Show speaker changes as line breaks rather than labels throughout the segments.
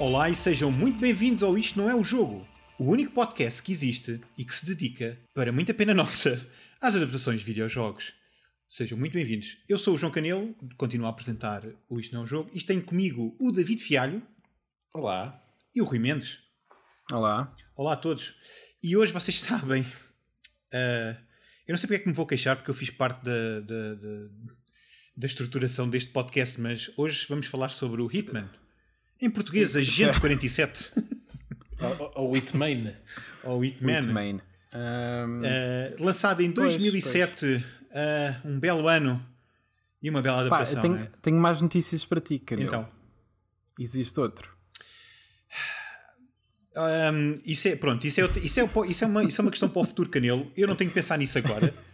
Olá e sejam muito bem-vindos ao Isto Não É o Jogo, o único podcast que existe e que se dedica, para muita pena nossa, às adaptações de videojogos. Sejam muito bem-vindos. Eu sou o João Canelo, continuo a apresentar o Isto Não é o Jogo, e tenho comigo o David Fialho.
Olá.
E o Rui Mendes.
Olá.
Olá a todos. E hoje vocês sabem, uh, eu não sei porque é que me vou queixar, porque eu fiz parte da, da, da, da estruturação deste podcast, mas hoje vamos falar sobre o Hitman. Em português, Agente 47.
Ou Hitman.
Ou Hitman.
Um...
Uh, lançado em 2007, pois, pois. Uh, um belo ano e uma bela adaptação.
Pá, tenho,
é?
tenho, mais notícias para ti, Canelo.
Então.
Existe outro.
Um, isso é, pronto, isso é, isso, é, isso, é uma, isso é uma questão para o futuro Canelo. Eu não tenho que pensar nisso agora.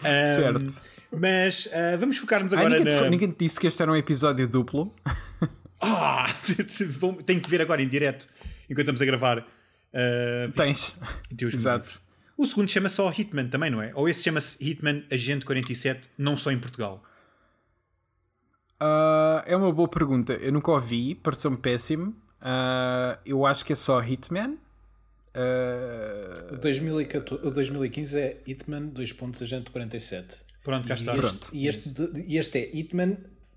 Um, certo.
Mas uh, vamos focar-nos agora
ah, ninguém,
na...
te, ninguém te disse que este era um episódio duplo.
Ah! tenho que ver agora em direto enquanto estamos a gravar. Uh,
Tens.
Deus
Exato.
O segundo chama só Hitman também, não é? Ou esse chama-se Hitman Agente 47, não só em Portugal?
Uh, é uma boa pergunta. Eu nunca ouvi, pareceu-me péssimo. Uh, eu acho que é só Hitman.
Uh... O, 2014, o 2015 é Hitman 2 pontos Agente 47.
Pronto, cá está.
E este, e este, e este é Hitman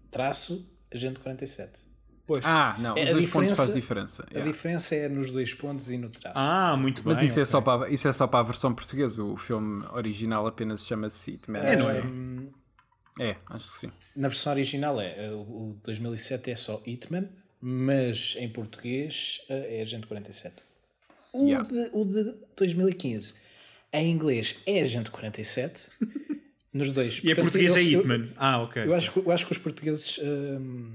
traço Agente 47.
Pois. Ah, não, é, os dois pontos faz diferença.
A yeah. diferença é nos dois pontos e no traço.
Ah, muito bem.
Mas isso, okay. é só para, isso é só para a versão portuguesa. O filme original apenas chama-se Hitman.
É, não é?
É, acho que sim.
Na versão original é. O 2007 é só Hitman, mas em português é Agente 47. O, yeah. de, o de 2015 em inglês é Agente 47. nos dois.
E em português é Hitman. Eu, ah, ok.
Eu acho, eu acho que os portugueses. Hum,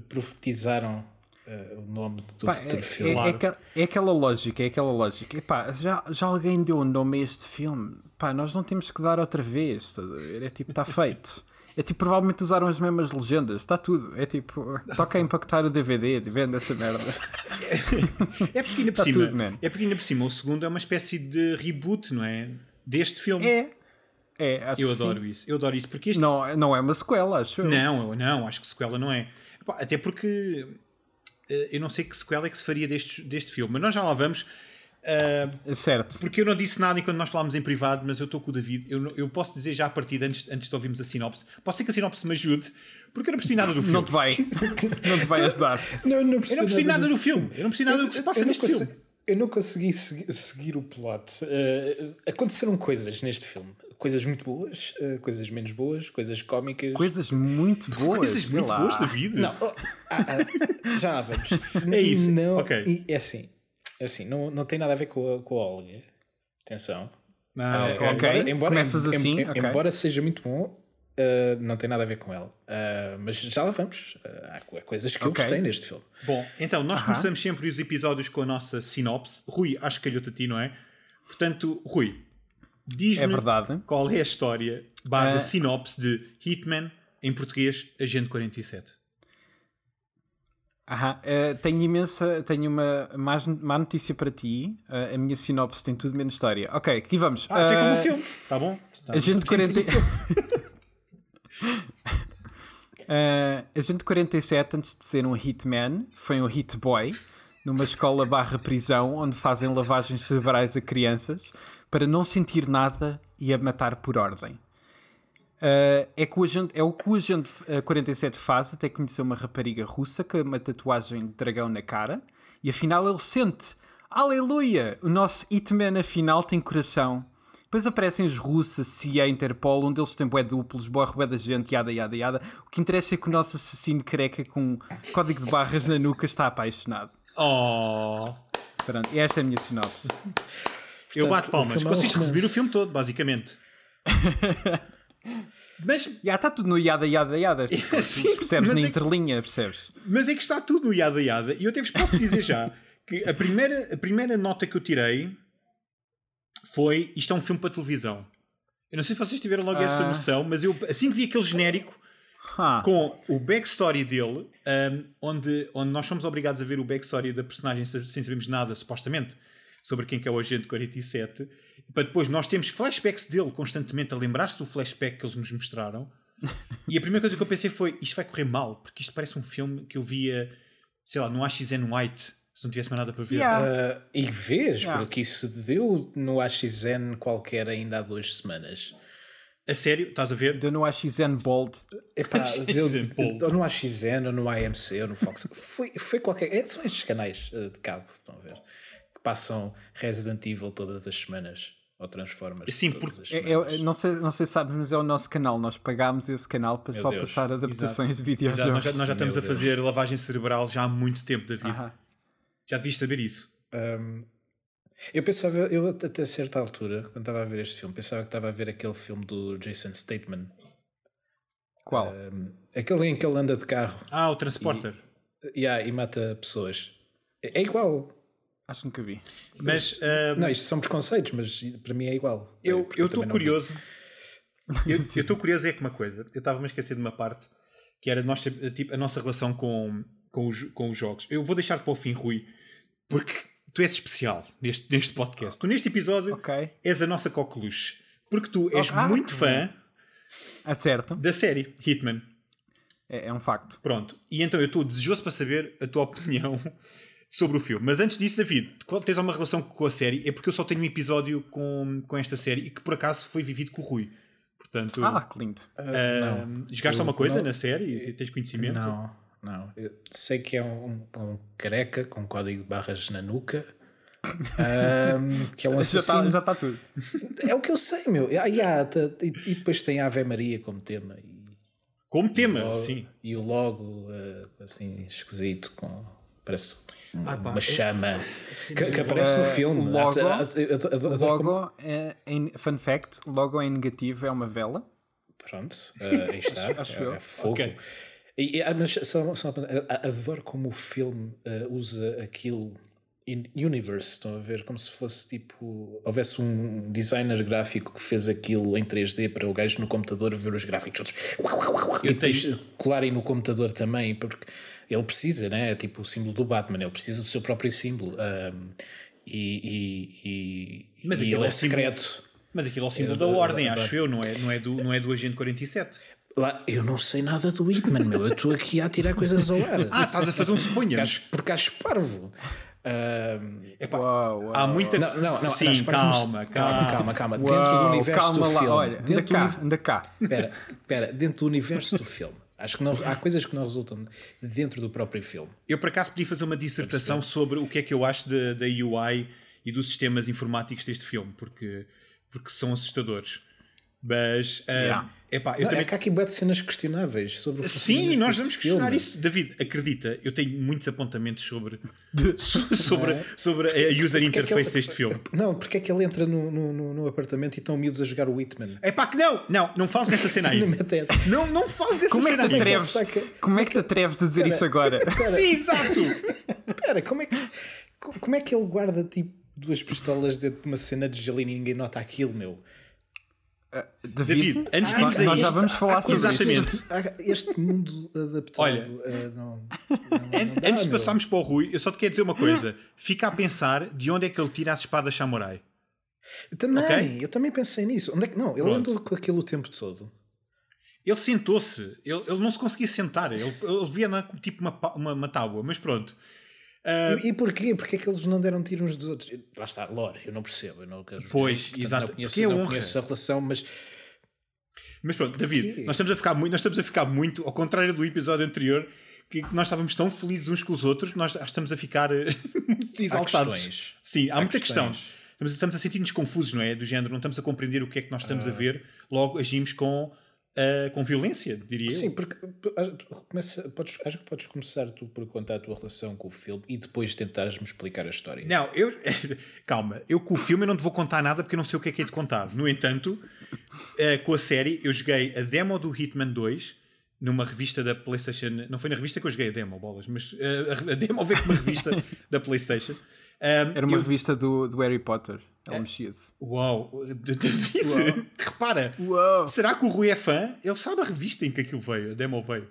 profetizaram uh, o nome do
pá,
futuro
é,
filme.
É, é, é, aquela lógica, é aquela lógica. Epá, já, já alguém deu o um nome a este filme. Pá, nós não temos que dar outra vez. É tipo, está feito. É tipo, provavelmente usaram as mesmas legendas, está tudo. É tipo, toca a impactar o DVD, vendo essa merda.
é porque ainda por cima, tudo, é porque ainda por cima o segundo é uma espécie de reboot, não é? Deste filme.
É. É,
eu adoro
sim.
isso. Eu adoro isso porque
não, não é uma sequela, acho eu.
Não, não, acho que sequela não é. Até porque eh, eu não sei que sequela é que se faria deste, deste filme, mas nós já lá vamos.
Uh, certo.
Porque eu não disse nada enquanto nós falámos em privado, mas eu estou com o David. Eu, eu posso dizer já a partir antes, antes de ouvirmos a sinopse. Pode ser que a sinopse me ajude, porque eu não percebi nada do filme.
Não te vai. não te vai ajudar.
Não, não
eu não percebi nada, nada do, do filme. Eu não percebi nada do que se passa neste filme.
Eu não consegui seguir, seguir o plot. Uh, aconteceram coisas neste filme coisas muito boas, uh, coisas menos boas, coisas cómicas.
Coisas muito boas.
Coisas muito lá. boas da vida.
Não, oh, ah, ah, já vamos.
é isso.
Não,
okay.
É assim, é assim não, não tem nada a ver com a, com a Olga. Atenção.
Ah, uh, ok. Embora, Começas em, assim.
Em,
okay.
Embora seja muito bom, Uh, não tem nada a ver com ela. Uh, mas já lá vamos. Uh, há coisas que okay. eu gostei neste filme.
Bom, então nós -huh. começamos sempre os episódios com a nossa sinopse. Rui, acho que calhou-te a ti, não é? Portanto, Rui, Diz-me
é verdade.
qual é a história barra uh, sinopse de Hitman, em português, Agente 47.
Aham, uh, tenho imensa, tenho uma má, má notícia para ti. Uh, a minha sinopse tem tudo menos história. Ok, aqui vamos.
Ah, tem como o filme. Tá bom. Tá
Agente 47. uh, Agente 47, antes de ser um hitman, foi um hit boy numa escola barra prisão onde fazem lavagens cerebrais a crianças para não sentir nada e a matar por ordem. Uh, é, que o agente, é o que o agente 47 faz até conhecer uma rapariga russa com uma tatuagem de dragão na cara e afinal ele sente Aleluia! O nosso Hitman afinal tem coração. Depois aparecem os russos, a CIA, Interpol, um deles tem bué duplos, boa bué da gente, yada, yada, yada. O que interessa é que o nosso assassino careca com código de barras na nuca está apaixonado.
Oh!
Pronto, esta é a minha sinopse.
Portanto, eu bato palmas. Consigo receber o filme todo, basicamente.
Mas já está tudo no yada yada yada. Sim, percebes na é entrelinha, percebes?
Mas é que está tudo no yada yada. E eu até vos posso dizer já que a primeira, a primeira nota que eu tirei foi isto é um filme para televisão. Eu não sei se vocês tiveram logo ah. essa noção, mas eu assim que vi aquele genérico ah. com o backstory dele, um, onde, onde nós somos obrigados a ver o backstory da personagem sem sabermos nada, supostamente sobre quem que é o agente 47, para depois nós temos flashbacks dele constantemente a lembrar-se do flashback que eles nos mostraram. e a primeira coisa que eu pensei foi: isto vai correr mal, porque isto parece um filme que eu via sei lá, no AXN White, se não tivesse mais nada para ver.
Yeah.
Uh, e vês,
Yeah.
porque isso deu no AXN qualquer ainda há duas semanas.
A sério, estás a ver?
Deu no AXN Bold.
Epá, deu,
Bold.
ou no AXN, ou no AMC, ou no Fox. Foi, foi qualquer. é, são estes canais uh, de cabo, estão a ver? Passam Resident Evil todas as semanas. Ou Transformers.
Sim,
todas
porque
as
É-
semanas.
é- não, sei, não sei se sabes, mas é o nosso canal. Nós pagámos esse canal para
Meu
só
Deus.
passar adaptações de
Já-
videojogos.
nós já, nós já estamos
Meu
a fazer lavagem cerebral já há muito tempo, David.
Aham.
Já devias saber isso.
Um, eu pensava, eu até certa altura, quando estava a ver este filme, pensava que estava a ver aquele filme do Jason Statham.
Qual?
Um, aquele em que ele anda de carro
Ah, o Transporter.
yeah, e mata pessoas. É, é igual.
Acho que nunca vi.
Mas ah,
Não, isto são preconceitos, mas para mim é igual.
eu estou
vi.
curioso. Eu estou curioso é que uma coisa. Eu estava-me a esquecer de uma parte que era a nossa, tipo, a nossa relação com, com, os, com os jogos. Eu vou deixar para o fim, Rui, porque tu és especial neste, neste podcast. Tu, neste episódio,
Ok.
és a nossa coqueluche. Porque tu és
Ah,
muito fã
É certo.
da série Hitman.
É, é um facto.
Pronto. E então eu estou desejoso para saber a tua opinião sobre o filme. Mas antes disso, David, qual- tens alguma relação com a série? É porque eu só tenho um episódio com, com esta série e que por acaso foi vivido com o Rui. Portanto,
Ah, que lindo.
Ah, não.
jogaste alguma coisa
não-
na série? Tens conhecimento?
Não, não. Eu sei que é um, um careca com código de barras na nuca. Ahm, que é um
Já
assassino.
está já tá tudo.
É o que eu sei, meu. Ah, yeah, tá- e, e depois tem a Ave Maria como tema. E,
Como tema,
logo-
sim.
e o logo ah, assim esquisito com parece
Ah, pá,
uma
é-
chama que, que aparece no
Eh,
filme.
o logo-
eu como-
logo, é, em, fun fact, logo em negativo é uma vela.
Pronto, ah, aí está.
Acho
é,
eu.
é fogo.
Ok.
E, e- ah, mas só, só, adoro como o filme ah, usa aquilo in universe, estão a ver? Como se fosse tipo. Houvesse um designer gráfico que fez aquilo em 3D para o gajo no computador ver os gráficos todos. e depois colarem no computador também, porque ele precisa, né? É tipo o símbolo do Batman, ele precisa do seu próprio símbolo. ahm, e, e, e,
Mas
e ele
é
é
o símbolo-
secreto.
Mas aquilo é o símbolo
Eu
da
adoro-
ordem,
adoro.
acho eu, não é, não, é do, não é do Agente 47.
Lá, eu não sei nada do Hitman, meu. Eu estou aqui a tirar coisas ao ar.
Ah, estás a fazer um suponho.
porque acho parvo. Ahm,
Epá,
Uau, uau,
há muita.
não, não, não.
Sim, calma,
calma, calma, calma. Dentro
Uau,
do universo
calma
do
lá,
filme.
olha, anda
dentro do
cá,
uni-
anda cá.
Espera, espera, dentro do universo do filme. Acho que não, há coisas que não resultam dentro do próprio filme.
Eu, por acaso, podia fazer uma dissertação sobre o que é que eu acho da da UI e dos sistemas informáticos deste filme, porque, porque são assustadores. Mas, ah,
Yeah.
epá, eu
Não,
também
É que há aqui de cenas questionáveis sobre o
Sim, nós vamos
filme.
questionar isso. David, acredita, eu tenho muitos apontamentos sobre, so- sobre, sobre a user
Porque é que
interface
ele-
deste filme.
Não, porque é que ele entra no, no, no- no apartamento e estão miúdos a jogar o Whitman?
É pá, que não, não, não fales dessa cena aí.
Não.
Não, fales dessa
Como é
cena
que te
aí.
atreves?
saca-
Como é que te atreves a dizer isso agora?
Sim, exato.
Espera, como é que co- como é que ele guarda tipo duas pistolas dentro de uma cena de gelo e ninguém nota aquilo, meu?
David,
David, antes de irmos a
nós já vamos falar sobre.
Exatamente.
Este mundo adaptado
Olha,
eh, não, não, não dá,
Antes de passarmos para o Rui, eu só te quero dizer uma coisa. Fica a pensar de onde é que ele tira as espadas samurai.
Eu também,
Ok?
eu também pensei nisso. Onde é que, não, ele
Pronto.
andou com aquilo o tempo todo.
Ele sentou-se, ele, ele não se conseguia sentar, ele, ele via na, tipo uma, uma, uma tábua, mas pronto. Ah,
E, e porquê? Porquê é que eles não deram tiro uns dos outros? Lá está, lore, eu não percebo. Eu não,
Pois,
portanto,
exato.
Não conheço,
é
não
honra.
conheço a relação, mas
Mas pronto, David, nós estamos a ficar muito, nós estamos a ficar muito, ao contrário do episódio anterior, que nós estávamos tão felizes uns com os outros que nós estamos a ficar eh, muito exaltados.
questões.
Sim, há,
Há
muita
questões.
questão. Estamos, estamos a sentir-nos confusos, não é? Do género, não estamos a compreender o que é que nós estamos a
Ah.
ver, logo agimos com, ah, com violência, diria
Sim,
eu.
porque ah, tu começa, podes, acho que podes começar tu por contar a tua relação com o filme e depois tentares-me explicar a história.
Não, eu. Calma, eu com o filme eu não te vou contar nada porque eu não sei o que é que é de contar. No entanto, eh, com a série, eu joguei a demo do Hitman 2 numa revista da PlayStation. Não foi na revista que eu joguei a demo, bolas, mas a, a demo veio com uma revista da PlayStation. Um,
Era uma
eu-
revista do, do Harry Potter. Ele mexia-se.
Uau, David, repara,
Uau!
será que o Rui é fã? Ele sabe a revista em que aquilo veio, a demo veio.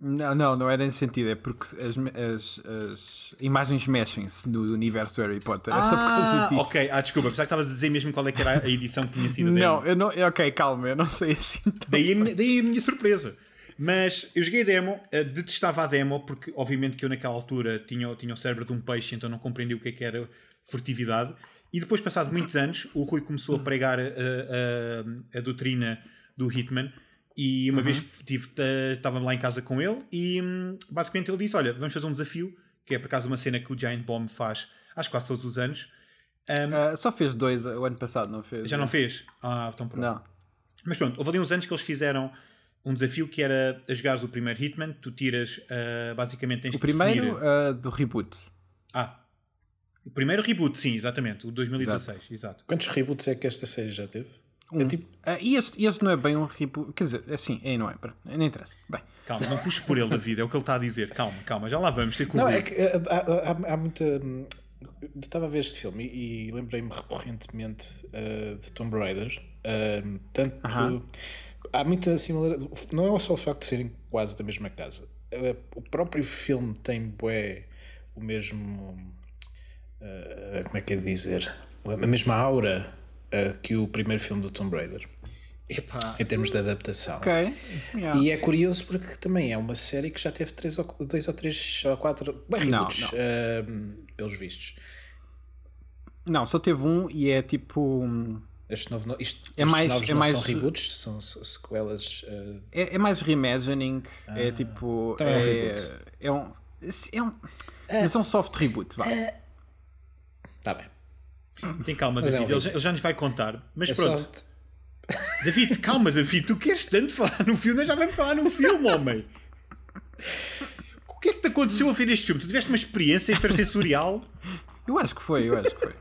Não, não, não era nesse sentido. É porque as, as, as imagens mexem-se no universo do Harry Potter. É só por causa disso.
ok, ah, desculpa, pensava que estavas a dizer mesmo qual é que era a edição que tinha sido.
Não, eu não. Ok, calma, eu não sei assim. tão
Daí a minha, daí a minha surpresa. Mas eu joguei a demo, uh, detestava a demo, porque obviamente que eu naquela altura tinha, tinha o cérebro de um peixe, então não compreendi o que, é que era furtividade. E depois, passados muitos anos, o Rui começou a pregar a, a, a doutrina do Hitman. E uma uhum. vez estava lá em casa com ele e hum, basicamente ele disse: Olha, vamos fazer um desafio, que é por acaso uma cena que o Giant Bomb faz, acho quase todos os anos.
Um, uh, só fez dois o ano passado, não fez?
Já não fez? Ah, então pronto.
Não.
Mas pronto, houve ali uns anos que eles fizeram um desafio que era a jogares o primeiro Hitman, tu tiras, uh, basicamente tens
O primeiro uh, do reboot.
Ah, o primeiro reboot, sim, exatamente, o 2016, exato. exato.
Quantos reboots é que esta série já teve?
Um. É tipo... Uh, e este, este não é bem um reboot, quer dizer, assim, é, não é, não interessa. Bem.
Calma, não puxes por ele, David, é o que ele está a dizer. Calma, calma, já lá vamos ter
Não, é que há, há, há muita. Hum, eu estava a ver este filme e, e lembrei-me recorrentemente uh, de Tomb Raider. Uh, tanto. Uh -huh. Há muita similaridade. Não é só o facto de serem quase da mesma casa. Uh, o próprio filme tem bué, o mesmo. Como é que é de dizer? A mesma aura que o primeiro filme do Tomb Raider. Epá. em termos de adaptação.
Okay.
Yeah. E é curioso porque também é uma série que já teve três ou, dois ou três ou quatro bem, reboots. Uh, pelos vistos.
Não, só teve um e é tipo.
Este novo, isto,
é mais,
novos
é mais,
são reboots, são sequelas. Uh...
É, é, mais reimagining, é ah, é tipo. Então é, um reboot. É um. É um, é, é um soft reboot, vá.
Está bem.
Tem calma, David, é um ele, ele, já nos vai contar. Mas é pronto. Soft David, calma, David, tu queres tanto falar no filme, nós já vamos falar no filme, homem. O que é que te aconteceu a ver este filme? Tu tiveste uma experiência extrasensorial?
Eu acho que foi, eu acho que foi.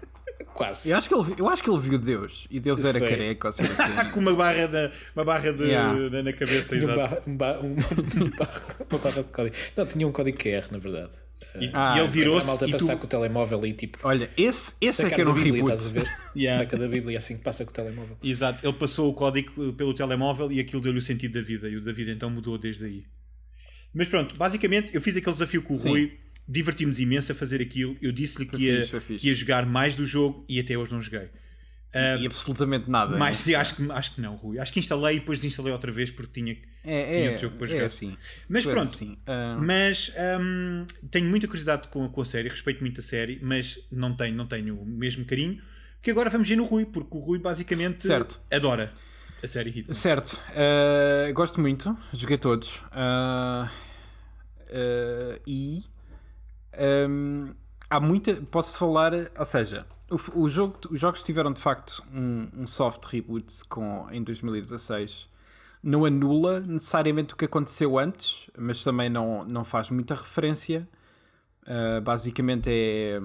Quase.
Eu acho que ele, eu acho que ele viu Deus e Deus era foi. careca ou assim.
Com uma barra, da, uma barra de, yeah. na cabeça, exato.
Um bar, um, um bar, uma barra de código. Não, tinha um código QR, na verdade.
E, ah, e ele virou-se.
A malta passar tu... com o telemóvel e tipo.
Olha, esse, esse é que era um Bíblia, reboot.
Estás a ver? yeah. Saca da Bíblia assim que passa com o telemóvel.
Exato, ele passou o código pelo telemóvel e aquilo deu-lhe o sentido da vida. E o da vida então mudou desde aí. Mas pronto, basicamente eu fiz aquele desafio com o Sim. Rui, divertimos imenso a fazer aquilo. Eu disse-lhe que, ia, que ia jogar mais do jogo e até hoje não joguei.
Uh, e absolutamente nada.
Mas é? acho, que, acho que não, Rui. Acho que instalei e depois desinstalei outra vez porque tinha,
é, tinha é, jogo para é jogar. É assim.
Mas pronto. Assim. Uh... Mas um, tenho muita curiosidade com, com a série, respeito muito a série, mas não tenho, não tenho o mesmo carinho. Que agora vamos ver no Rui, porque o Rui basicamente
certo.
adora a série Hitman.
Certo. Uh, gosto muito, joguei todos. e um, há muita. Posso falar, ou seja o, o jogo, os jogos tiveram de facto um, um, soft reboot com, em 2016. Não anula necessariamente o que aconteceu antes, mas também não, não faz muita referência. Uh, basicamente é.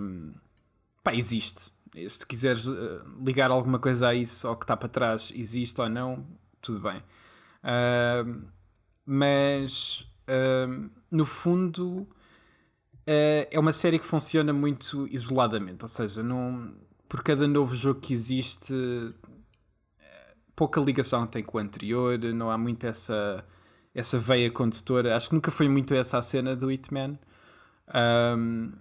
Pá, existe. Se tu quiseres uh, ligar alguma coisa a isso ou que está para trás, existe ou não, tudo bem. Uh, mas no fundo é uma série que funciona muito isoladamente, ou seja, não, por cada novo jogo que existe, eh, pouca ligação tem com o anterior, não há muito essa, essa veia condutora. Acho que nunca foi muito essa a cena do Hitman. Um,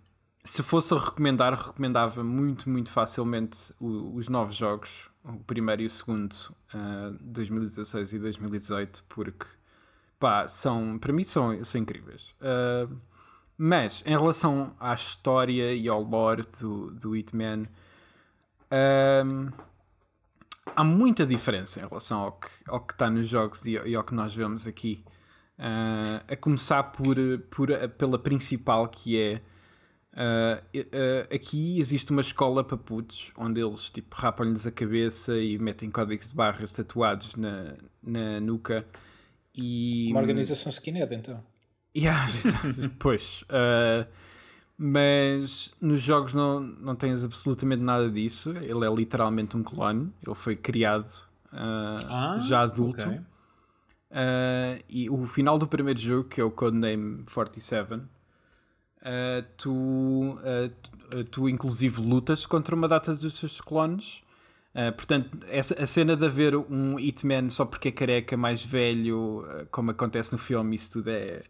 se fosse a recomendar, recomendava muito, muito facilmente o, os novos jogos, o primeiro e o segundo, uh, 2016 e 2018, porque pá, são, para mim são, são incríveis. Uh, mas, em relação à história e ao lore do, do Hitman, um, há muita diferença em relação ao que, ao que está nos jogos e, e ao que nós vemos aqui. Uh, a começar por, por, pela principal, que é. Uh, uh, aqui existe uma escola para putos onde eles tipo, rapam-lhes a cabeça e metem códigos de barras tatuados na, na nuca. E...
Uma organização skinhead, então.
Yeah, pois. Uh, mas nos jogos não, não tens absolutamente nada disso. Ele é literalmente um clone. Ele foi criado uh, ah, já adulto. Okay. Uh, e o final do primeiro jogo, que é o Codename 47, uh, tu, uh, tu inclusive lutas contra uma data dos seus clones. portanto, essa, a cena de haver um Hitman só porque é careca mais velho, como acontece no filme, isso tudo é,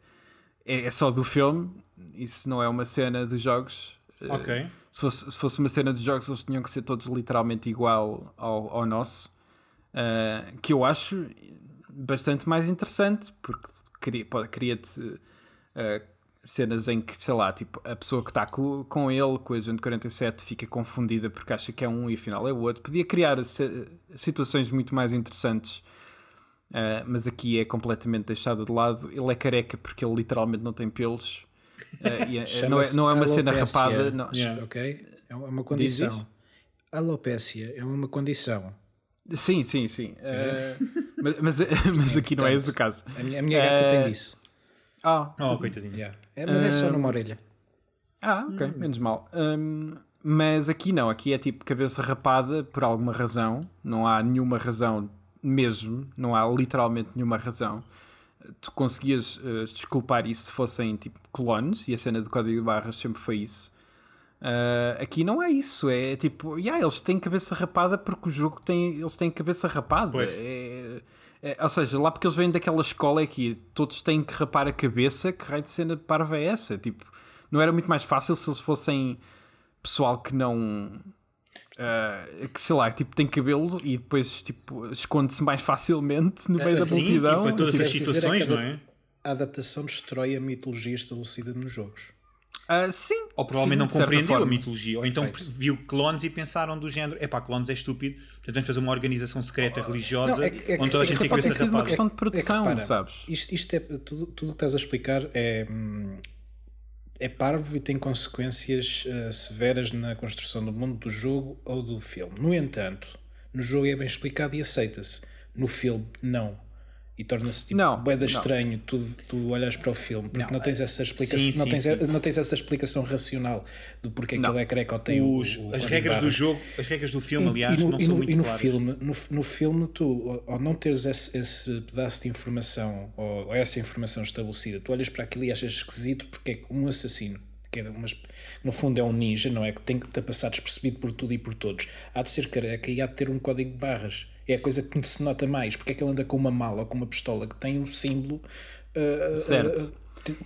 é, é, só do filme, isso não é uma cena dos jogos.
Eh, ok.
Se fosse, se fosse uma cena dos jogos, eles tinham que ser todos literalmente igual ao, ao nosso. Uh, que eu acho bastante mais interessante, porque cria- cria-te uh, cenas em que, sei lá, tipo, a pessoa que está co- com, ele, com a Agente 47, fica confundida porque acha que é um e afinal é o outro. Podia criar situações muito mais interessantes, uh, mas aqui é completamente deixado de lado. Ele é careca porque ele literalmente não tem pelos. Uh, e é- não, é,
Chama-se
não é uma cena
alopécia.
rapada. Não,
Yeah.
Ok? É uma
Diz
condição.
isso?
Alopécia é uma condição.
Sim, sim, sim. Uh, mas, mas, mas aqui não é esse o caso.
A minha, a minha gata tem disso.
Ah,
Oh, coitadinho.
Yeah. É, mas é só numa orelha.
Ah, ok, menos mal. Hum, mas aqui não, aqui é tipo cabeça rapada por alguma razão, não há nenhuma razão mesmo, não há literalmente nenhuma razão. Tu conseguias eh, desculpar isso se fossem tipo clones, e a cena do código de barras sempre foi isso. Ah, aqui não é isso, é tipo, yeah, eles têm cabeça rapada porque o jogo tem, eles têm cabeça rapada.
Pois.
É- é- ou seja, lá porque eles vêm daquela escola é que todos têm que rapar a cabeça, que raio de cena de parva é essa? Tipo, não era muito mais fácil se eles fossem pessoal que não. Ah, que sei lá, tipo, tem cabelo e depois tipo, esconde-se mais facilmente no meio da
Sim, tipo,
multidão.
para todas
Tipo,
as
é
situações,
que
não é?
A adaptação destrói a mitologia estabelecida nos jogos.
ah, sim.
Ou provavelmente
sim,
não compreendeu a mitologia. Ou então
Perfeito.
viu clones e pensaram do género: epá, clones é estúpido, portanto vamos fazer uma organização secreta religiosa
Não, é que- é que-
onde toda a
é que
gente tem
ter
cabeça
sido uma questão de produção,
repara,
sabes?
Isto, isto é tudo, tudo o que estás a explicar é, hum, é parvo e tem consequências eh, severas na construção do mundo do jogo ou do filme. No entanto, no jogo é bem explicado e aceita-se. No filme, não. E torna-se tipo
Não, não.
estranho tu, tu olhas para o filme porque não, tens essa explicação
sim,
não,
sim,
tens,
sim.
não tens essa explicação racional do porquê que
Não.
ele é careca ou tem
Os-
o, o
as regras do
barras.
jogo, as regras do filme,
E-
aliás,
e no,
não
e
são
no-
muito
e no
claras.
filme, no, no filme, tu, ao- não teres esse, esse pedaço de informação ou, ou essa informação estabelecida, tu olhas para aquilo e achas esquisito porque é que um assassino, que é umas, no fundo é um ninja, não é? Que tem que estar passar despercebido por tudo e por todos, há de ser careca e há de ter um código de barras. É a coisa que se nota mais, porque é que ele anda com uma mala ou com uma pistola que tem o símbolo. uh,
Certo.
uh,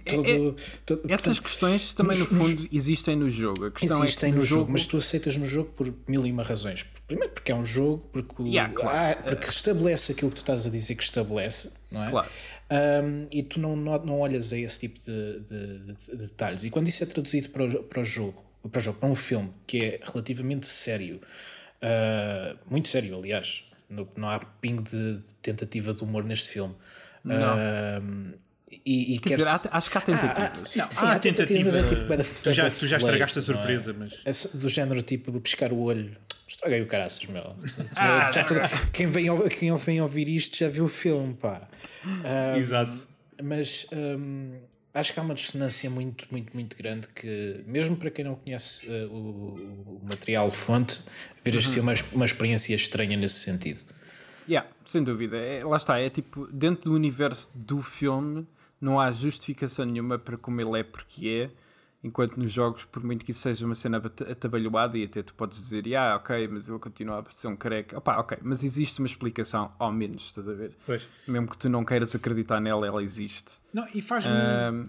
todo- todo-
Essas
portanto,
questões também, no
nos-
fundo, existem no jogo. A questão
Existem
é que
no jogo, mas tu aceitas no jogo por mil e uma razões. Primeiro porque é um jogo, porque, o-
Yeah, claro.
ah, porque estabelece aquilo que tu estás a dizer que estabelece, não é?
Claro.
Um, e tu não, não, não olhas a esse tipo de, de- de- de detalhes. E quando isso é traduzido para o, para o jogo, para o jogo, para um filme que é relativamente sério, uh, muito sério, aliás, não, não há pingo de tentativa de humor neste filme. Um, e, e
Quer dizer, há- acho que há tentativas.
não, sim,
Ah,
há tentativas,
tentativa.
é tipo, bué da-
Tu já, tu já estragaste a
não é?
surpresa, mas.
Esse- do género tipo piscar o olho. Estraguei o caraças, meu.
Ah,
Já tudo- quem, vem, quem vem ouvir isto já viu o filme, pá. Ah,
Exato.
mas hum, acho que há uma dissonância muito, muito, muito grande que, mesmo para quem não conhece ah, o, o material fonte, ver
Uhum.
este filme é uma experiência estranha nesse sentido.
Yeah, sem dúvida. É, lá está, é tipo, dentro do universo do filme, não há justificação nenhuma para como ele é porque é, enquanto nos jogos, por muito que isso seja uma cena ata- atabalhoada, e até tu podes dizer, ah, ok, mas ele continua a ser um careca. Opá, ok, mas existe uma explicação, ao menos, estás a ver?
Pois.
Mesmo que tu não queiras acreditar nela, ela existe.
Não, e faz-me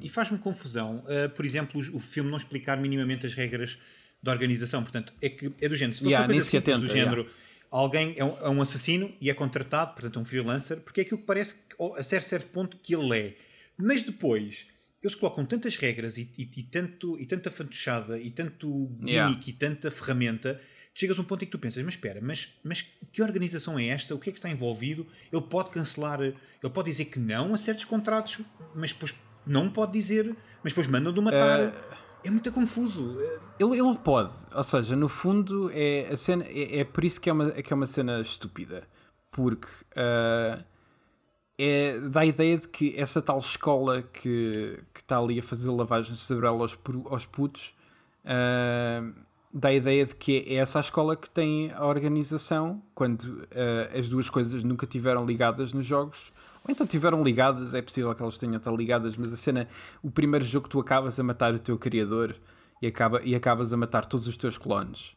e faz-me confusão, uh, por exemplo, o, filme não explicar minimamente as regras da organização. Portanto, é que é do género. Se fosse
Yeah,
uma coisa simples, do
atenta,
género, alguém é um, é um assassino e é contratado, portanto, é um freelancer, porque é aquilo que parece que, a certo, certo ponto que ele é. Mas depois eles colocam tantas regras e, e, e tanto, e tanta fantochada e tanto gimmick
Yeah.
e tanta ferramenta. Chegas a um ponto em que tu pensas, mas espera, mas, mas que organização é esta? O que é que está envolvido? Ele pode cancelar, ele pode dizer que não a certos contratos, mas depois não pode dizer, mas depois mandam-no matar. É muito confuso.
Ele, ele pode, ou seja, no fundo é, a cena, é, é por isso que é, uma, que é uma cena estúpida. Porque ah, é, dá a ideia de que essa tal escola que que está ali a fazer lavagem cerebral aos, aos putos ah, dá a ideia de que é essa a escola que tem a organização quando ah, as duas coisas nunca tiveram ligadas nos jogos. Ou então tiveram ligadas, é possível que elas tenham estado ligadas, mas a cena, o primeiro jogo tu acabas a matar o teu criador e, acaba, e acabas a matar todos os teus clones.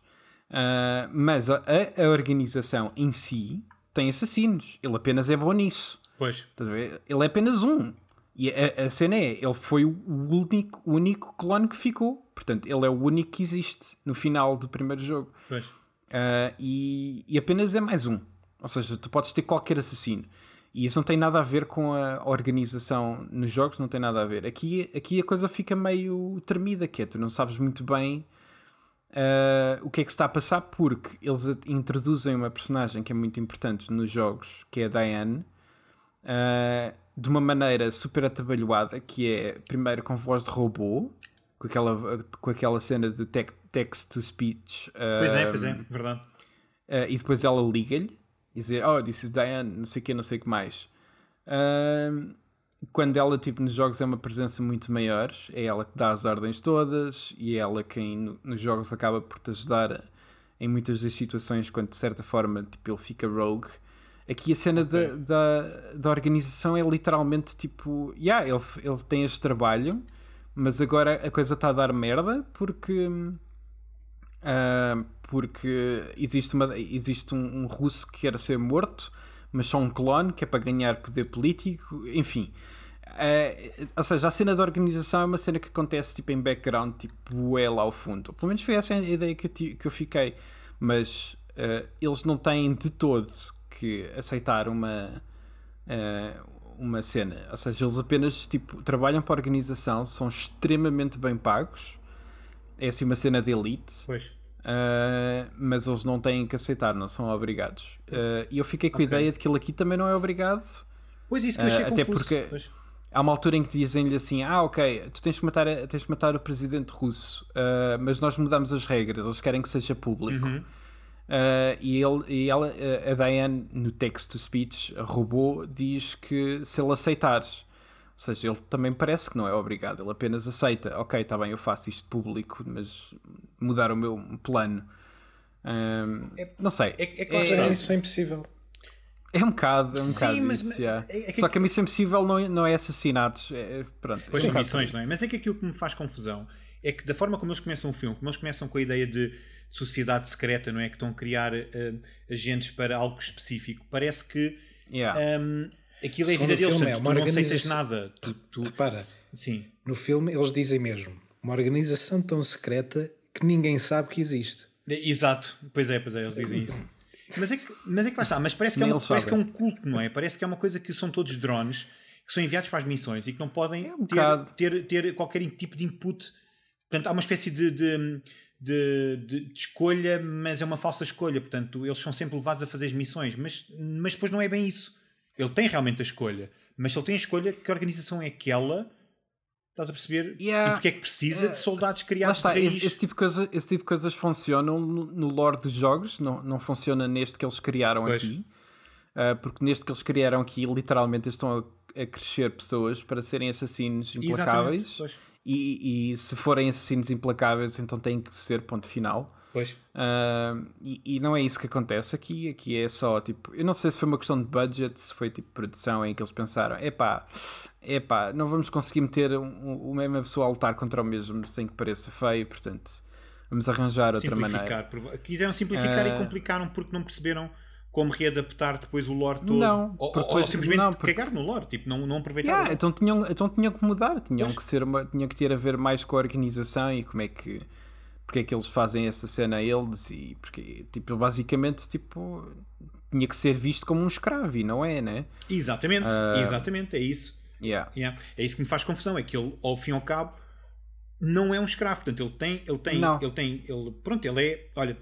Ah, mas a- a organização em si tem assassinos, ele apenas é bom nisso.
Pois.
Ele é apenas um. E a, a cena é, ele foi o único, o único clone que ficou. Portanto, ele é o único que existe no final do primeiro jogo.
Pois.
Ah, e, e apenas é mais um. Ou seja, tu podes ter qualquer assassino. E isso não tem nada a ver com a organização nos jogos, não tem nada a ver. Aqui, aqui a coisa fica meio tremida, que é tu não sabes muito bem uh, o que é que se está a passar, porque eles introduzem uma personagem que é muito importante nos jogos, que é a Diane, uh, de uma maneira super atabalhoada, que é primeiro com voz de robô, com aquela, com aquela cena de text-to-speech.
Uh, pois é, pois é, verdade.
e depois ela liga-lhe e dizer, oh, this is Diane, não sei o que, não sei o que mais. Uh, quando ela, tipo, nos jogos é uma presença muito maior, é ela que dá as ordens todas e é ela quem no, nos jogos acaba por te ajudar em muitas das situações quando de certa forma tipo, ele fica rogue. Aqui a cena okay. da, da, da, organização é literalmente tipo, yeah, ele, ele tem este trabalho, mas agora a coisa está a dar merda porque. Uh, porque existe, uma, existe um, um, russo que quer ser morto, mas só um clone que é para ganhar poder político, enfim. Uh, ou seja, a cena da organização é uma cena que acontece tipo, em background, tipo, é lá ao fundo. Pelo menos foi essa a ideia que eu, que eu fiquei. Mas uh, eles não têm de todo que aceitar uma, uh, uma cena. Ou seja, eles apenas tipo, trabalham para a organização, são extremamente bem pagos. É assim uma cena de elite.
Pois
Uh, mas eles não têm que aceitar, não são obrigados. Uh, e eu fiquei com okay. a ideia de que ele aqui também não é obrigado.
Pois isso que achei uh,
Até
confuso.
porque
pois.
há uma altura em que dizem-lhe assim: Ah, ok, tu tens que matar, tens que matar o presidente russo, mas nós mudamos as regras, eles querem que seja público. Uhum. E, ele, e ela, a Diane, no text-to-speech, a robô, diz que se ele aceitar ou seja, ele também parece que não é obrigado, ele apenas aceita, ok, está bem, eu faço isto público, mas mudar o meu plano. Um, é, não sei.
É, é, é, isso é impossível.
É um bocado, é um Sim, bocado mas, isso, yeah. é, é Só que a missão impossível não é, não é assassinatos. É, pronto,
pois é missões, não é? Mas é que aquilo que me faz confusão é que da forma como eles começam o filme, como eles começam com a ideia de sociedade secreta, não é? Que estão a criar uh, agentes para algo específico, parece que
yeah.
um, Aquilo é a vida deles, é tu não aceitas nada. Tu, tu...
Repara,
Sim.
no filme eles dizem mesmo uma organização tão secreta que ninguém sabe que existe.
Exato, pois é, pois é, eles dizem isso. Mas é que, mas é que lá está, mas parece que, é, uma, parece que é um culto, não é? Parece que é uma coisa que são todos drones que são enviados para as missões e que não podem é um ter, ter, ter, qualquer tipo de input. Portanto, há uma espécie de, de, de, de, escolha, mas é uma falsa escolha. Portanto, eles são sempre levados a fazer as missões, mas, mas depois não é bem isso. Ele tem realmente a escolha. Mas se ele tem a escolha, que organização é aquela? Estás a perceber? Yeah. E porque é que precisa de soldados criados
está, esse, esse, tipo de coisa, esse tipo de coisas funcionam no, no lore dos jogos, não, não funciona neste que eles criaram pois. aqui. Uh, porque neste que eles criaram aqui, literalmente estão a, a crescer pessoas para serem assassinos implacáveis. E, e, se forem assassinos implacáveis, então têm que ser ponto final.
Pois.
Uh, e, e, não é isso que acontece aqui. Aqui é só tipo. Eu não sei se foi uma questão de budget, se foi tipo produção em que eles pensaram: epá, epá, não vamos conseguir meter o, mesmo pessoa a lutar contra o mesmo sem que pareça feio, portanto, vamos arranjar outra maneira.
Quiseram simplificar uh, e ah. complicaram porque não perceberam como readaptar depois o lore todo.
Não,
ou, ou, ou simplesmente não, porque... cagar no lore, tipo, não, não aproveitar. Yeah,
então, tinham, então tinham que mudar, tinham que, ser uma, tinha que ter a ver mais com a organização e como é que porque é que eles fazem essa cena a eles e porque tipo basicamente tipo tinha que ser visto como um escravo e não é né
exatamente uh, exatamente é isso
yeah.
Yeah. é isso que me faz confusão é que ele ao fim e ao cabo não é um escravo portanto ele tem ele tem não. ele tem ele pronto ele é olha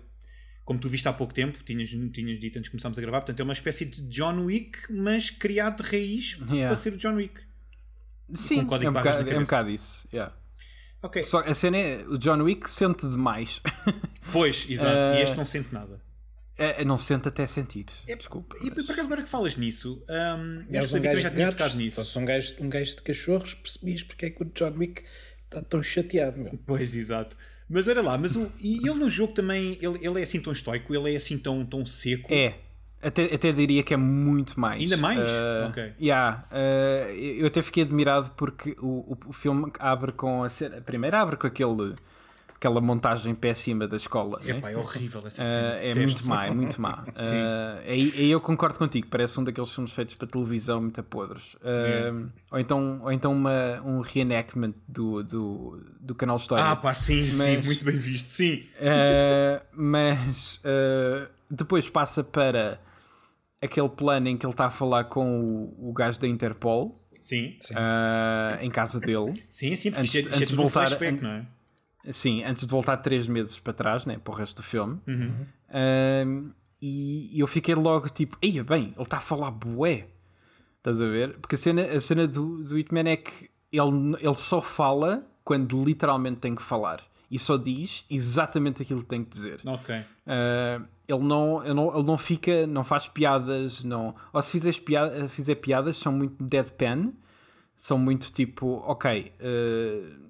como tu viste há pouco tempo tinhas tinhas dito antes de começarmos a gravar portanto é uma espécie de John Wick mas criado de raiz yeah. para ser o John Wick
sim é um, bocado, é um bocado isso yeah. Okay. Só a cena é o John Wick sente demais.
Pois, exato. Uh, e este não sente nada.
É, não sente até sentir. É, Desculpa.
E por acaso, agora que falas nisso, um,
é um gajo já tinha tocado nisso. Se fosse um gajo, um gajo de cachorros, percebias porque é que o John Wick está tão chateado. Meu.
Pois, exato. Mas olha lá, mas o, e ele no jogo também, ele, ele é assim tão estoico, ele é assim tão, tão seco.
É, até, até diria que é muito mais.
Ainda mais? Uh, ok.
Yeah, uh, eu até fiquei admirado porque o, o, o filme abre com a cena. Primeiro abre com aquele, aquela montagem péssima da escola. Né?
é horrível essa cena.
Uh, é muito má, é muito má. uh, aí, aí, eu concordo contigo, parece um daqueles filmes feitos para televisão muito podres. Uh, ou então, ou então uma, um reenactment do, do, do canal História.
Ah, pá, sim, mas, sim, muito bem visto, sim.
mas depois passa para aquele plano em que ele está a falar com o, o gajo da Interpol
Sim,
ah, em casa dele.
sim, sim, porque
Antes-
isto é- isto é
antes de voltar-
flashback, não é?
Sim, antes de voltar três meses para trás, né, para o resto do filme.
Uhum.
E eu fiquei logo tipo, eia bem, ele está a falar bué. Estás a ver? Porque a cena, a cena do, do Hitman é que ele, ele só fala quando literalmente tem que falar. E só diz exatamente aquilo que tem que dizer.
Ok.
Uh, ele, não, ele, não, ele não fica, não faz piadas, não. Ou se fizeres piada, fizer piadas, são muito deadpan, são muito tipo, ok, uh,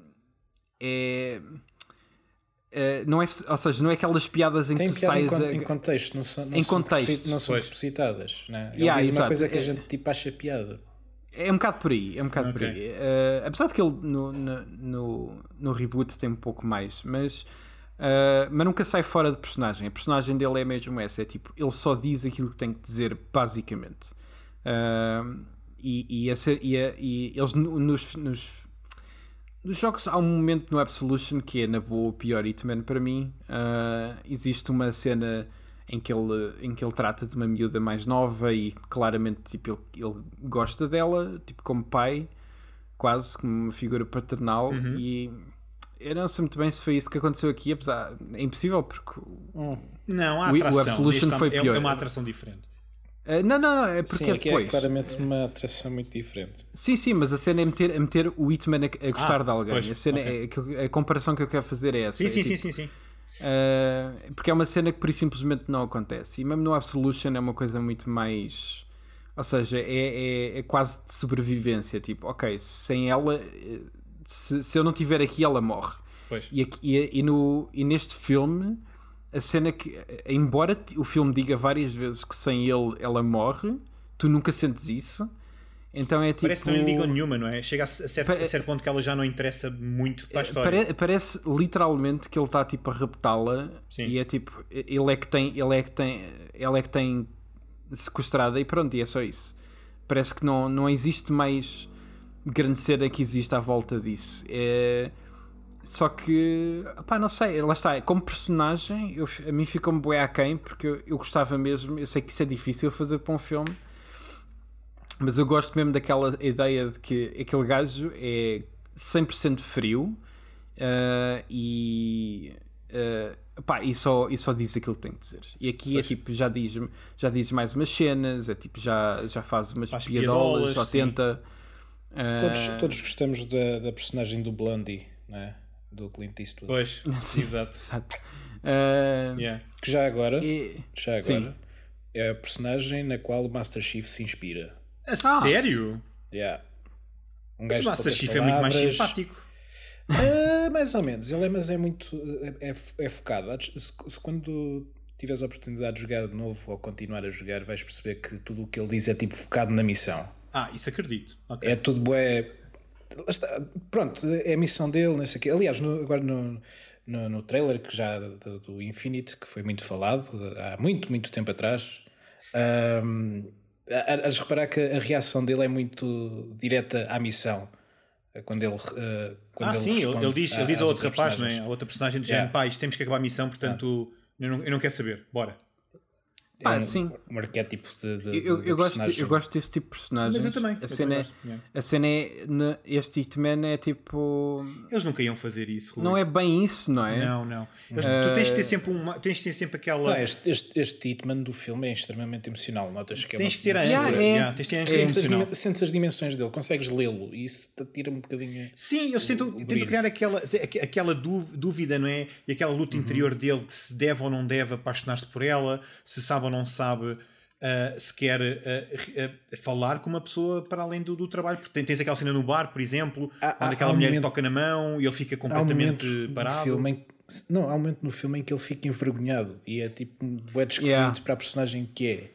é. é, não é, ou seja, não é aquelas piadas em
Tem
que tu
em,
a-
em contexto, não são, não
Em
são
contexto.
não são
Pois.
propositadas. Né? Ele
Yeah,
diz uma coisa que a
É-
gente tipo, acha piada.
É um bocado por aí, é um bocado por
Ok.
aí. Uh, apesar de que ele no, no, no, no reboot tem um pouco mais, mas, uh, mas nunca sai fora de personagem. A personagem dele é mesmo essa: é tipo, ele só diz aquilo que tem que dizer, basicamente. Uh, e, e, essa, e, a- e eles no- nos, nos, nos jogos há um momento no Absolution que é na boa o pior Hitman para mim. Uh, existe uma cena em que, ele, em que ele trata de uma miúda mais nova e claramente tipo, ele, ele gosta dela, tipo como pai, quase como uma figura paternal. E eu não sei muito bem se foi isso que aconteceu aqui, apesar. É impossível porque.
Não, há
O- o
atração.
Absolution
Este
foi
é,
pior.
é uma atração diferente.
Uh, não, não, não, é porque
Sim,
é
é
depois.
claramente uma atração muito diferente.
Sim, sim, mas a cena é meter, é meter o Hitman a, a gostar
Ah,
de alguém.
pois,
a, cena
ok.
é, eu- a comparação que eu quero fazer é essa.
Sim,
É
sim,
tipo,
sim, sim, sim.
Uh, porque é uma cena que por isso simplesmente não acontece. E mesmo no Absolution é uma coisa muito mais. Ou seja, é, é, é quase de sobrevivência. Tipo, ok, sem ela, eh, se, se eu não estiver aqui, ela morre.
Pois.
E, aqui- e, e no, e neste filme, a cena que, eh, embora o filme diga várias vezes que sem ele ela morre, tu nunca sentes isso. Então é tipo.
Parece que não lhe ligam nenhuma, não é? Chega a certo, a certo ponto que ela já não interessa muito para a história.
Pare- parece literalmente que ele está tipo a raptá-la e é tipo ele é que tem ele é que tem ela é que tem sequestrada e pronto e é só isso parece que não, não existe mais grande cena que existe à volta disso é só que pá, não sei, lá está como personagem eu, a mim ficou-me bué aquém porque eu, eu gostava mesmo, eu sei que isso é difícil fazer para um filme mas eu gosto mesmo daquela ideia de que aquele gajo é 100% frio ah, e, ah, pá, e, só, e só diz aquilo que tem que dizer. E aqui é tipo, já diz, já diz mais umas cenas, é tipo, já, já faz umas
Faz
piadolas,
piadolas,
já
sim.
tenta. ah,
Todos, todos gostamos da, da personagem do Blondie, né? Do Clint Eastwood.
Pois,
Sim.
exato.
Exato. Ah,
Yeah.
Que já agora,
e-
já
sim.
agora é a personagem na qual o Master Chief se inspira.
A sério?
Yeah. Um
Mas
gajo
o Master Chief é muito mais
palavras.
simpático.
Ah, mais ou menos, ele é, mas é muito é, é- é focado. Quando tiveres a oportunidade de jogar de novo ou continuar a jogar, vais perceber que tudo o que ele diz é tipo focado na missão.
Ah, isso acredito. Ok.
É tudo bué. Está, Pronto, é a missão dele, não sei o quê. Aliás, no- agora no, no, no trailer que já do, do Infinite, que foi muito falado há muito, muito tempo atrás, de reparar que a reação dele é muito direta à missão. Quando ele, ah, quando
Ah,
ele
sim, ele, ele diz, ele
a-
diz
às
ao outro rapaz, é?
personagens.
A outra personagem do
Yeah.
género, pá, isto temos que acabar a missão, portanto eu, não, eu não quero saber, bora.
Ah,
é um,
sim.
um arquétipo de, de,
Eu,
de
eu, gosto, eu gosto desse tipo de personagens.
Mas eu também,
A
eu
cena,
também
é, a cena é. ne- Este Hitman é tipo.
Eles nunca iam fazer isso. Rui.
Não é bem isso, não é?
Não, não. Eles- Tu tens de ter sempre uma, tens de ter sempre aquela.
Pá, este, este, este Hitman do filme é extremamente emocional. Notas que é
tens
uma-
que ter a
Yeah, é.
yeah, tens ter
Sentes as, sentes as dimensões dele, consegues lê-lo e isso te tira um bocadinho.
Sim, eles tentam, tentam criar aquela, aqu- aquela dú- dúvida, não é? E aquela luta interior dele de se deve ou não deve apaixonar-se por ela, se sabe ou não sabe, ah, se quer ah, ah, falar com uma pessoa para além do, do trabalho. Porque tens aquela cena no bar, por exemplo,
Há-
onde aquela mulher lhe
momento-
toca na mão e ele fica
Há um
completamente parado.
em não, há um momento no filme em que ele fica envergonhado e é tipo um de esquisito
Yeah.
para a personagem que é.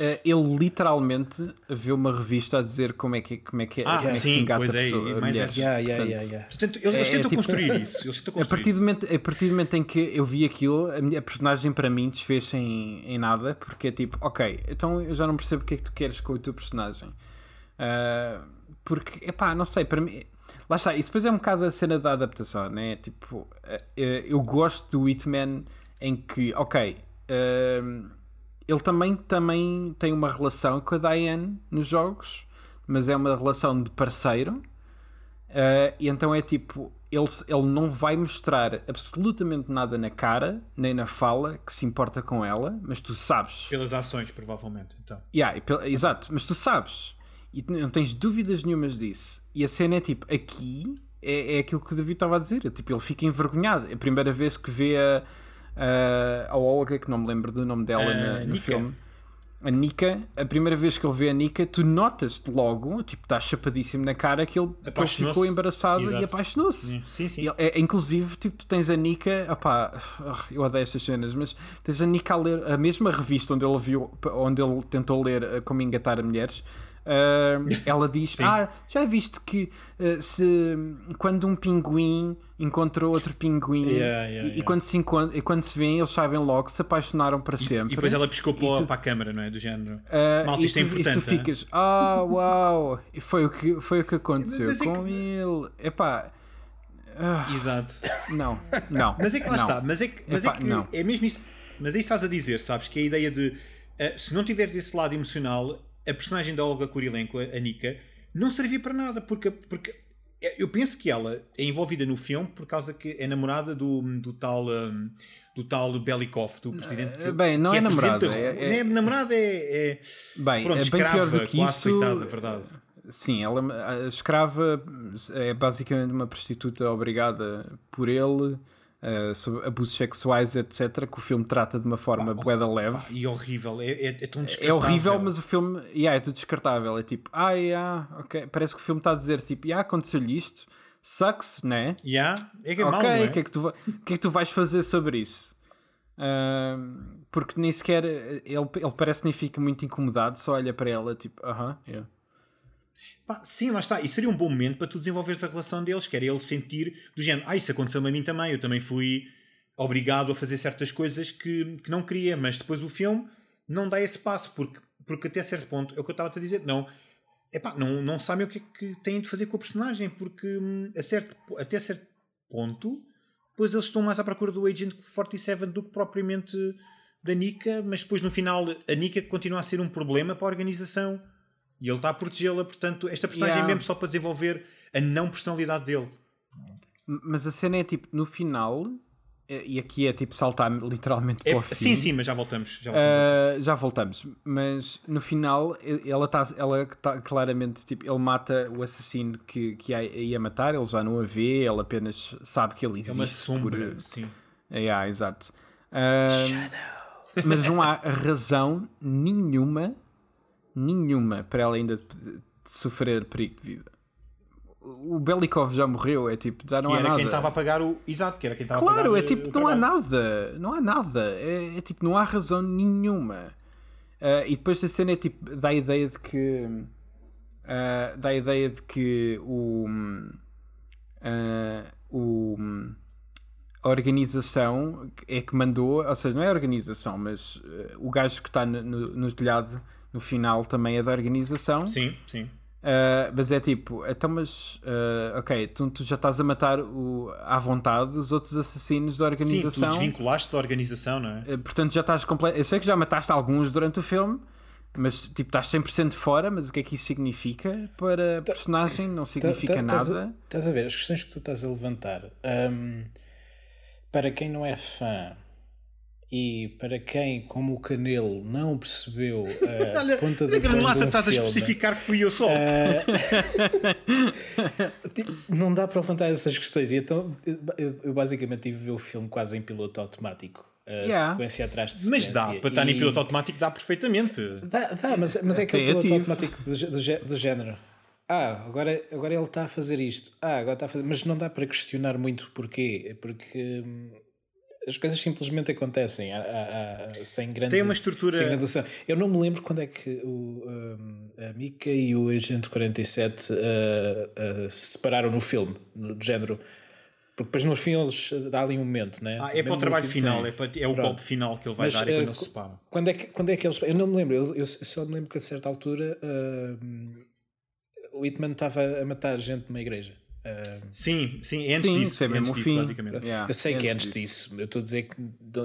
Eh, ele literalmente vê uma revista a dizer como é que, como é que,
Ah,
como é que
sim,
se engata
pois
a
é,
pessoa. a
mais
mulheres.
essa.
Yeah, yeah,
Portanto,
yeah, yeah.
Portanto, eles,
É- é
tentam
tipo-
construir isso. Eles tentam
A
construir
partir, do momento, a partir do momento em que eu vi aquilo, a minha personagem para mim desfez em, em nada, porque é tipo, ok, então eu já não percebo o que é que tu queres com o teu personagem. Ah, porque, epá, não sei, para mim. Lá está, isso depois é um bocado a cena da adaptação, né? Tipo, eh, eu gosto do Hitman em que, ok, ah, ele também, também tem uma relação com a Diane nos jogos, mas é uma relação de parceiro. Uh, e então é tipo, ele, ele não vai mostrar absolutamente nada na cara, nem na fala, que se importa com ela, mas tu sabes.
Pelas ações, provavelmente. Então.
Yeah, exato, mas tu sabes. E não tens dúvidas nenhumas disso. E a cena é tipo, aqui é, é aquilo que o David estava a dizer. Tipo, ele fica envergonhado. É a primeira vez que vê a, a, a Olga, que não me lembro do nome dela na, no Nika. filme. A Nika, a primeira vez que ele vê a Nika, tu notas logo, tipo, está chapadíssimo na cara que ele, que ele ficou embaraçado Exato. e apaixonou-se.
Sim, sim.
é, inclusive, tipo, tu tens a Nika, opá, eu odeio estas cenas, mas tens a Nika a ler a mesma revista onde ele viu, onde ele tentou ler Como Engatar a Mulheres Uh, ela diz: Ah, já viste que uh, se, quando um pinguim encontrou outro pinguim
yeah, yeah, e,
yeah. e, quando se e quando se vêem, eles sabem logo, se apaixonaram para
e,
sempre.
E depois ela piscou para, tu, para a câmara, não é? Do género. Uh, Malta, isto é importante.
E tu ficas: Ah, oh, uau! E foi o que, foi o que aconteceu mas, mas é com é que... ele. Epá.
Uh, Exato.
Não, não.
Mas é que lá
não.
está. Mas é que, mas Epá, é, que não. é mesmo isso. Mas aí estás a dizer, sabes? Que a ideia de. Uh, se não tiveres esse lado emocional, a personagem da Olga Kurilenko, a Nika, não servia para nada, porque, porque eu penso que ela é envolvida no filme por causa que é namorada do, do tal. Um, do tal Belikov, do presidente.
Que, bem, não é, é namorada. É,
é, é namorada, é. é
bem,
pronto,
é bem pior do que isso.
Coitada, verdade.
Sim, ela, a escrava é basicamente uma prostituta obrigada por ele uh, sobre abusos sexuais, etc., que o filme trata de uma forma ah, boeda leve.
e horrível, é, é, é tão
descartável. É horrível, mas o filme yeah, é tudo descartável. É tipo, ah, yeah, ok. Parece que o filme está a dizer tipo, yeah, aconteceu-lhe isto, sucks, né?
Yeah, é que é
ok,
o
é? que, é que, tu, que é que tu vais fazer sobre isso? Uh, porque nem sequer ele, ele parece nem fica muito incomodado, só olha para ela tipo, aham, uh -huh, yeah.
Pá, sim, lá está. E seria um bom momento para tu desenvolveres a relação deles, que era ele sentir do género, ah, isso aconteceu-me a mim também, eu também fui obrigado a fazer certas coisas que, que não queria, mas depois o filme não dá esse passo, porque, porque até certo ponto, é o que eu estava a dizer, não, epá, não, não sabem o que é que têm de fazer com a personagem, porque hum, a certo, até certo ponto, depois eles estão mais à procura do Agent 47 do que propriamente da Nika, mas depois no final a Nika continua a ser um problema para a organização e ele está a protegê-la, portanto, esta personagem é yeah. é mesmo só para desenvolver a não personalidade dele.
Mas a cena é tipo, no final, e aqui é tipo saltar literalmente é, para o fim.
Sim, sim, mas já voltamos. Já voltamos,
uh, já voltamos. mas no final ela está ela tá claramente tipo, ele mata o assassino que, que ia, ia matar, ele já não a vê, ele apenas sabe que ele existe.
É uma sombra, por... sim.
É, yeah, exato. Uh, mas não há razão nenhuma nenhuma para ela ainda sofrer perigo de vida. O Belikov já morreu, é tipo, já não
que
há
era
nada.
quem estava a pagar o. Exato, que era quem estava
claro,
a pagar
é tipo, não há nada, não há nada, é, é tipo, não há razão nenhuma. Uh, e depois a cena é tipo, dá a ideia de que. Uh, dá a ideia de que o. Uh, o a organização é que mandou, ou seja, não é a organização, mas o gajo que está no, no, no telhado no final também é da organização.
Sim, sim.
Uh, mas é tipo, então, mas uh, ok, tu, tu, já estás a matar o, à vontade os outros assassinos da organização.
Sim, tu desvinculaste da organização, não é?
Uh, portanto, já estás completo. Eu sei que já mataste alguns durante o filme, mas tipo, estás 100% fora. Mas o que é que isso significa para a tá, personagem? Não tá, significa tá, nada.
Estás a ver as questões que tu estás a levantar. Um, para quem não é fã e para quem, como o Canelo, não percebeu a Olha, ponta da granulata
estás a especificar que fui eu só. Uh,
não dá para levantar essas questões. E então eu, eu basicamente tive ver o filme quase em piloto automático. Yeah. sequência atrás de sequência.
Mas dá, para estar e... em piloto automático dá perfeitamente.
Dá, dá mas, mas é aquele piloto automático do género. Ah, agora, agora ele está a fazer isto. Ah, agora está a fazer. Mas não dá para questionar muito porquê. Porque hum, as coisas simplesmente acontecem há, há, há, sem grande
tem uma estrutura
eu não me lembro quando é que o, um, a Mika e o Agente 47 uh, uh, se separaram no filme do género. Porque depois no fim eles dá ali um momento né?
ah, é para o trabalho final é, para, é o golpe final que ele vai Mas, dar e uh, quando se separam
quando é, que, quando é que eles eu não me lembro eu, eu só me lembro que a certa altura o Whitman estava a matar gente numa igreja
Sim, sim, é antes
Sim,
disso.
isso é mesmo
antes
o
disso,
fim.
basicamente.
Yeah,
eu sei que é antes disso, eu estou a dizer que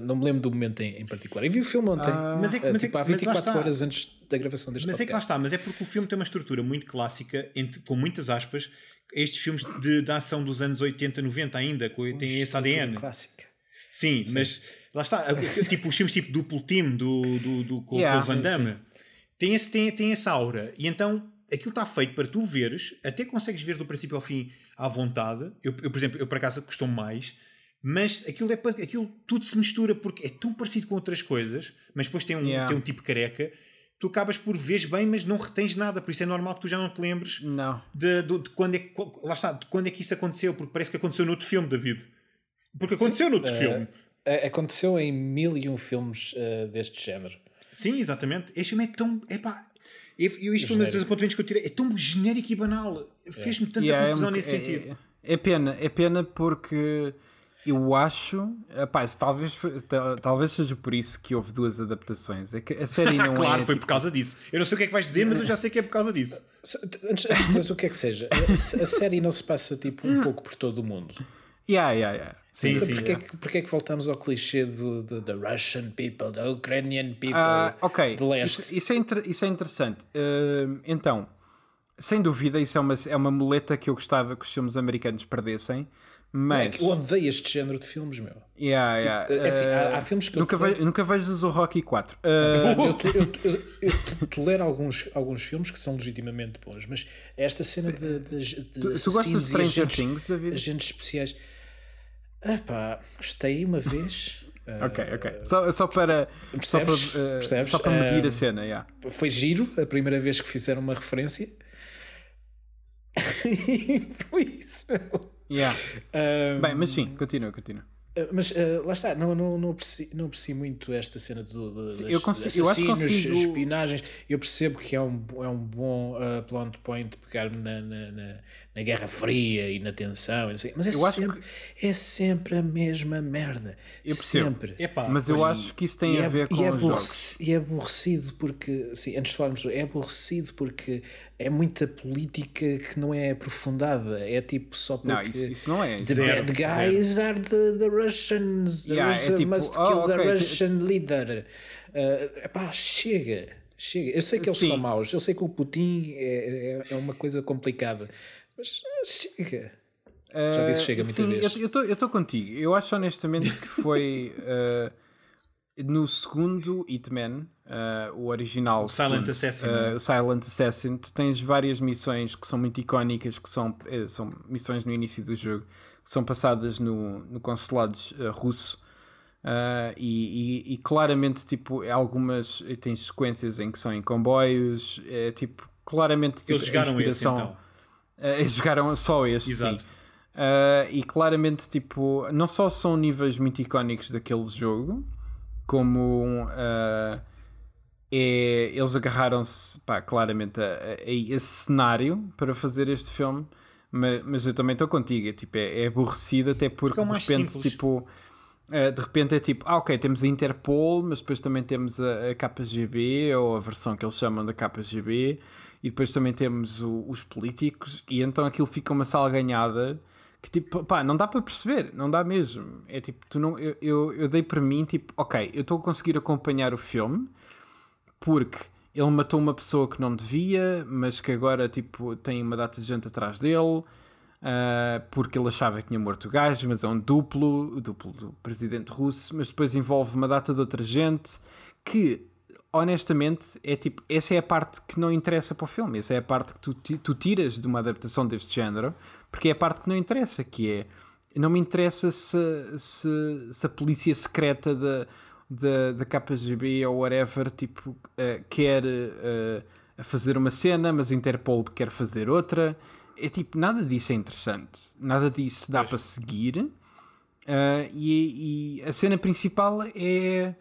não me lembro do momento em, em particular. Eu vi o filme ontem,
Mas é que-
eh,
mas é
tipo,
que-
há
mas lá
24
está.
horas antes da gravação deste
Mas é que lá
podcast.
está, mas é porque o filme tem uma estrutura muito clássica, entre- com muitas aspas, estes filmes de, de ação dos anos 80, 90 ainda, com, tem esse
Estrutura
ADN.
Clássica.
Sim, mas lá está, tipo os filmes tipo duplo team do, do, do, com,
Yeah,
com o Van
sim,
Damme, tem, esse, tem, tem essa aura. E então aquilo está feito para tu veres, até consegues ver do princípio ao fim à vontade. Eu, eu por exemplo, eu por acaso costumo mais, mas aquilo, é, para- aquilo tudo se mistura porque é tão parecido com outras coisas, mas depois tem um,
Yeah.
tem um tipo careca. Tu acabas por veres bem, mas não retens nada, por isso é normal que tu já não te lembres
Não.
de, de- de quando é que lá está, de quando é que isso aconteceu, porque parece que aconteceu noutro filme, David. Porque aconteceu noutro filme.
Eh, Aconteceu em mil e um filmes eh, deste género.
Sim, exatamente. Este filme é tão. Epá, eu, eu, isto foi um dos apontamentos que eu tirei. É tão genérico e banal. Fez-me tanta
Yeah, é
confusão
um-
nesse
é-
sentido.
É, é pena, é pena porque eu acho, se talvez, talvez seja por isso que houve duas adaptações. É que a série não
claro,
é.
foi
tipo,
por causa disso. Eu não sei o que é que vais dizer, mas eu já sei que é por causa disso.
Antes, antes de dizeres o que é que seja, a, a série não se passa tipo um pouco por todo o mundo.
Yeah, yeah, yeah.
Sim,
Então
sim.
porquê, é que- porquê é que voltamos ao clichê do, do Russian people, the Ukrainian people,
Ah, ok,
de leste?
isso, isso é inter- isso é interessante. Hum, então, sem dúvida, isso é uma, é uma muleta que eu gostava que os filmes americanos perdessem, mas.
que eu odeio este género de filmes, meu.
Yeah, yeah.
é assim, há-
Uh,
há filmes que eu
nunca,
tolero-
ve nunca vejas o Rocky 4. Uh,
Eu, to- eu, eu, eu tolero alguns, alguns filmes que são legitimamente bons, mas esta cena de, de, de
tu gostas de Stranger
agentes-
Things, David?
agentes especiais. Ah pá, gostei uma vez. Ah,
Ok, ok. Só, só para, só para, uh,
Percebes?
só para medir
Um,
a cena, yeah.
Foi giro a primeira vez que fizeram uma referência. E foi isso, meu.
Yeah.
Ah,
Bem, mas sim, continua, continua.
Uh, Mas uh, lá está, não, não, não, aprecio, não aprecio muito esta cena do, do, das,
eu consigo- eu acho consigo-
espionagens. Eu percebo que é um, é um bom uh, plot point pegar-me na, na, na, na Guerra Fria e na tensão, e não sei, mas é
Eu acho
sempre, é sempre a mesma merda.
Eu percebo.
Sempre.
Epá,
Mas eu acho que isso tem a
é,
ver com
e, é
os jogos.
e é aborrecido porque, sim, antes de falarmos, é aborrecido porque é muita política que não é aprofundada, é tipo só porque
Não, isso, isso não é.
The
Isso
Zero,
bad guys are the, the Russians. The
Yeah, é
Russian
tipo,
must
oh,
kill the
ok,
Russian leader. Uh, epá, chega. Chega. Eu sei que eles
Sim.
são maus. Eu sei que o Putin é, é, é uma coisa complicada. Mas ah, chega. Já disse chega muita
sim,
vez.
Eu estou contigo. Eu acho honestamente que foi uh, no segundo Hitman, uh, o original.
Silent
segundo,
Assassin,
uh,
é?
o Silent Assassin. Tu tens várias missões que são muito icónicas, que são, eh, são missões no início do jogo, que são passadas no, no consulado uh, russo. Uh, e, e- e claramente, tipo, algumas tens sequências em que são em comboios, é tipo, claramente tipo,
Eles
a
jogaram esse
inspiração-
então.
Uh, eles jogaram só este,
Exato.
sim. Uh, e claramente, tipo, não só são níveis muito icónicos daquele jogo, como uh, é, eles agarraram-se, pá, claramente a, a- a esse cenário para fazer este filme. Mas, mas eu também estou contigo, é, tipo, é, é aborrecido até porque,
Porque é
de repente,
simples.
tipo, de repente é tipo, ah, ok, temos a Interpol, mas depois também temos a, a KGB, ou a versão que eles chamam da KGB, e depois também temos o- os políticos, e então aquilo fica uma salganhada que tipo, pá, não dá para perceber, não dá mesmo. É tipo, tu não, eu, eu, eu dei para mim, tipo, ok, eu estou a conseguir acompanhar o filme porque ele matou uma pessoa que não devia, mas que agora tipo, tem uma data de gente atrás dele. Ah, porque ele achava que tinha morto o gajo, mas é um duplo, o duplo do presidente russo, mas depois envolve uma data de outra gente que, honestamente, é tipo, essa é a parte que não interessa para o filme, essa é a parte que tu, tu tiras de uma adaptação deste género, porque é a parte que não interessa, que é não me interessa se, se, se a polícia secreta da, da, da KGB ou whatever tipo, eh, quer eh, fazer uma cena, mas a Interpol quer fazer outra. É tipo, nada disso é interessante, nada disso dá para seguir. Eh, e, e a cena principal é.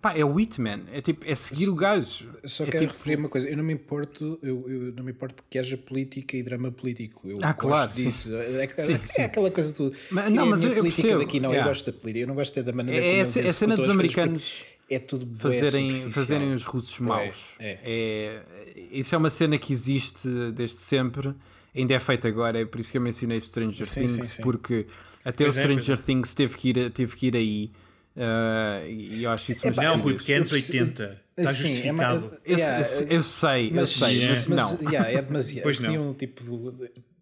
Pá, é o Hitman, é tipo, é seguir o gajo.
Só
é
quero
tipo,
referir uma coisa, eu não me importo, eu, eu não me importo que haja política e drama político. Eu
Ah,
gosto
claro,
disso. É, é-
Sim,
é
sim.
aquela coisa do.
Mas- não,
é
mas eu-
política
percebo,
daqui, não,
yeah.
eu gosto da política, eu não gosto é da maneira
É-
como
é
eles
é a cena dos americanos
É tudo
fazerem, fazerem os russos maus.
É,
isso é uma cena que existe desde sempre. Ainda é feito agora, é por isso que eu mencionei Stranger
Sim,
Things,
sim, sim.
porque até
Pois
o
é,
Stranger
é.
Things teve que ir, teve que ir aí. uh, e eu acho isso bastante
Não, Rui, porque é anos
Eu perce-
80. Está
Sim, é
justificado.
Eu,
Yeah,
eu- eu sei, eu sei,
Yeah.
mas,
Mas
não.
yeah, é demasiado.
Pois não.
Podiam tipo,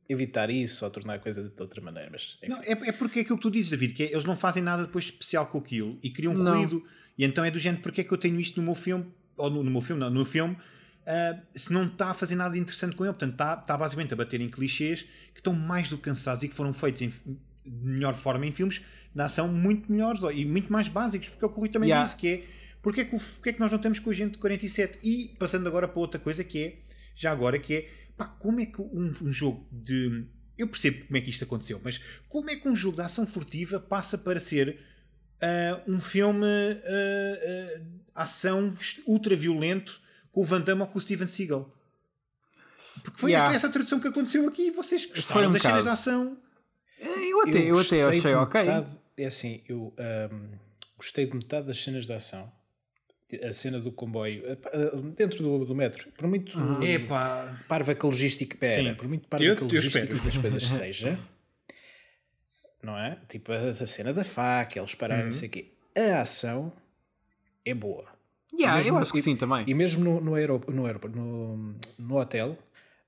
evitar isso ou tornar a coisa de outra maneira. Mas, enfim.
Não, é, é porque é aquilo que tu dizes, David, que é, eles não fazem nada depois especial com aquilo e criam
Não.
ruído. E então é do género, porque é que eu tenho isto no meu filme, ou no, no meu filme, não, no filme, ah, se não está a fazer nada interessante com ele. Portanto, está, está basicamente a bater em clichês que estão mais do que cansados e que foram feitos em, de melhor forma em filmes de ação muito melhores ó, e muito mais básicos, porque é o que o Rui também
Yeah.
disse, que é porque é que, o- porque é que nós não temos com o gente de 47? E passando agora para outra coisa que é, já agora, que é, pá, como é que um, um jogo de... Eu percebo como é que isto aconteceu, mas como é que um jogo de ação furtiva passa para ser ah, um filme ah, ah, ação ultra violento com o Van Damme ou com o Steven Seagal? Porque foi,
Yeah.
foi essa tradução que aconteceu aqui e vocês gostaram
um
das cenas de ação.
Eu até, eu até
gostei
achei
de
ok.
metade- é assim, eu ahm, gostei de metade das cenas de ação. A cena do comboio, eh, eh, dentro do, do metro. Por muito
Epá.
parva que a logística, pera,
Sim.
por muito parva
Eu-
que a
eu
logística das coisas seja, não é? Tipo a, a cena da faca, eles pararem, não sei o quê. A ação é boa.
Yeah,
Mesmo-
eu acho que
e-
sim também.
E mesmo no, no, aerop- no, aeroporto, no, no hotel,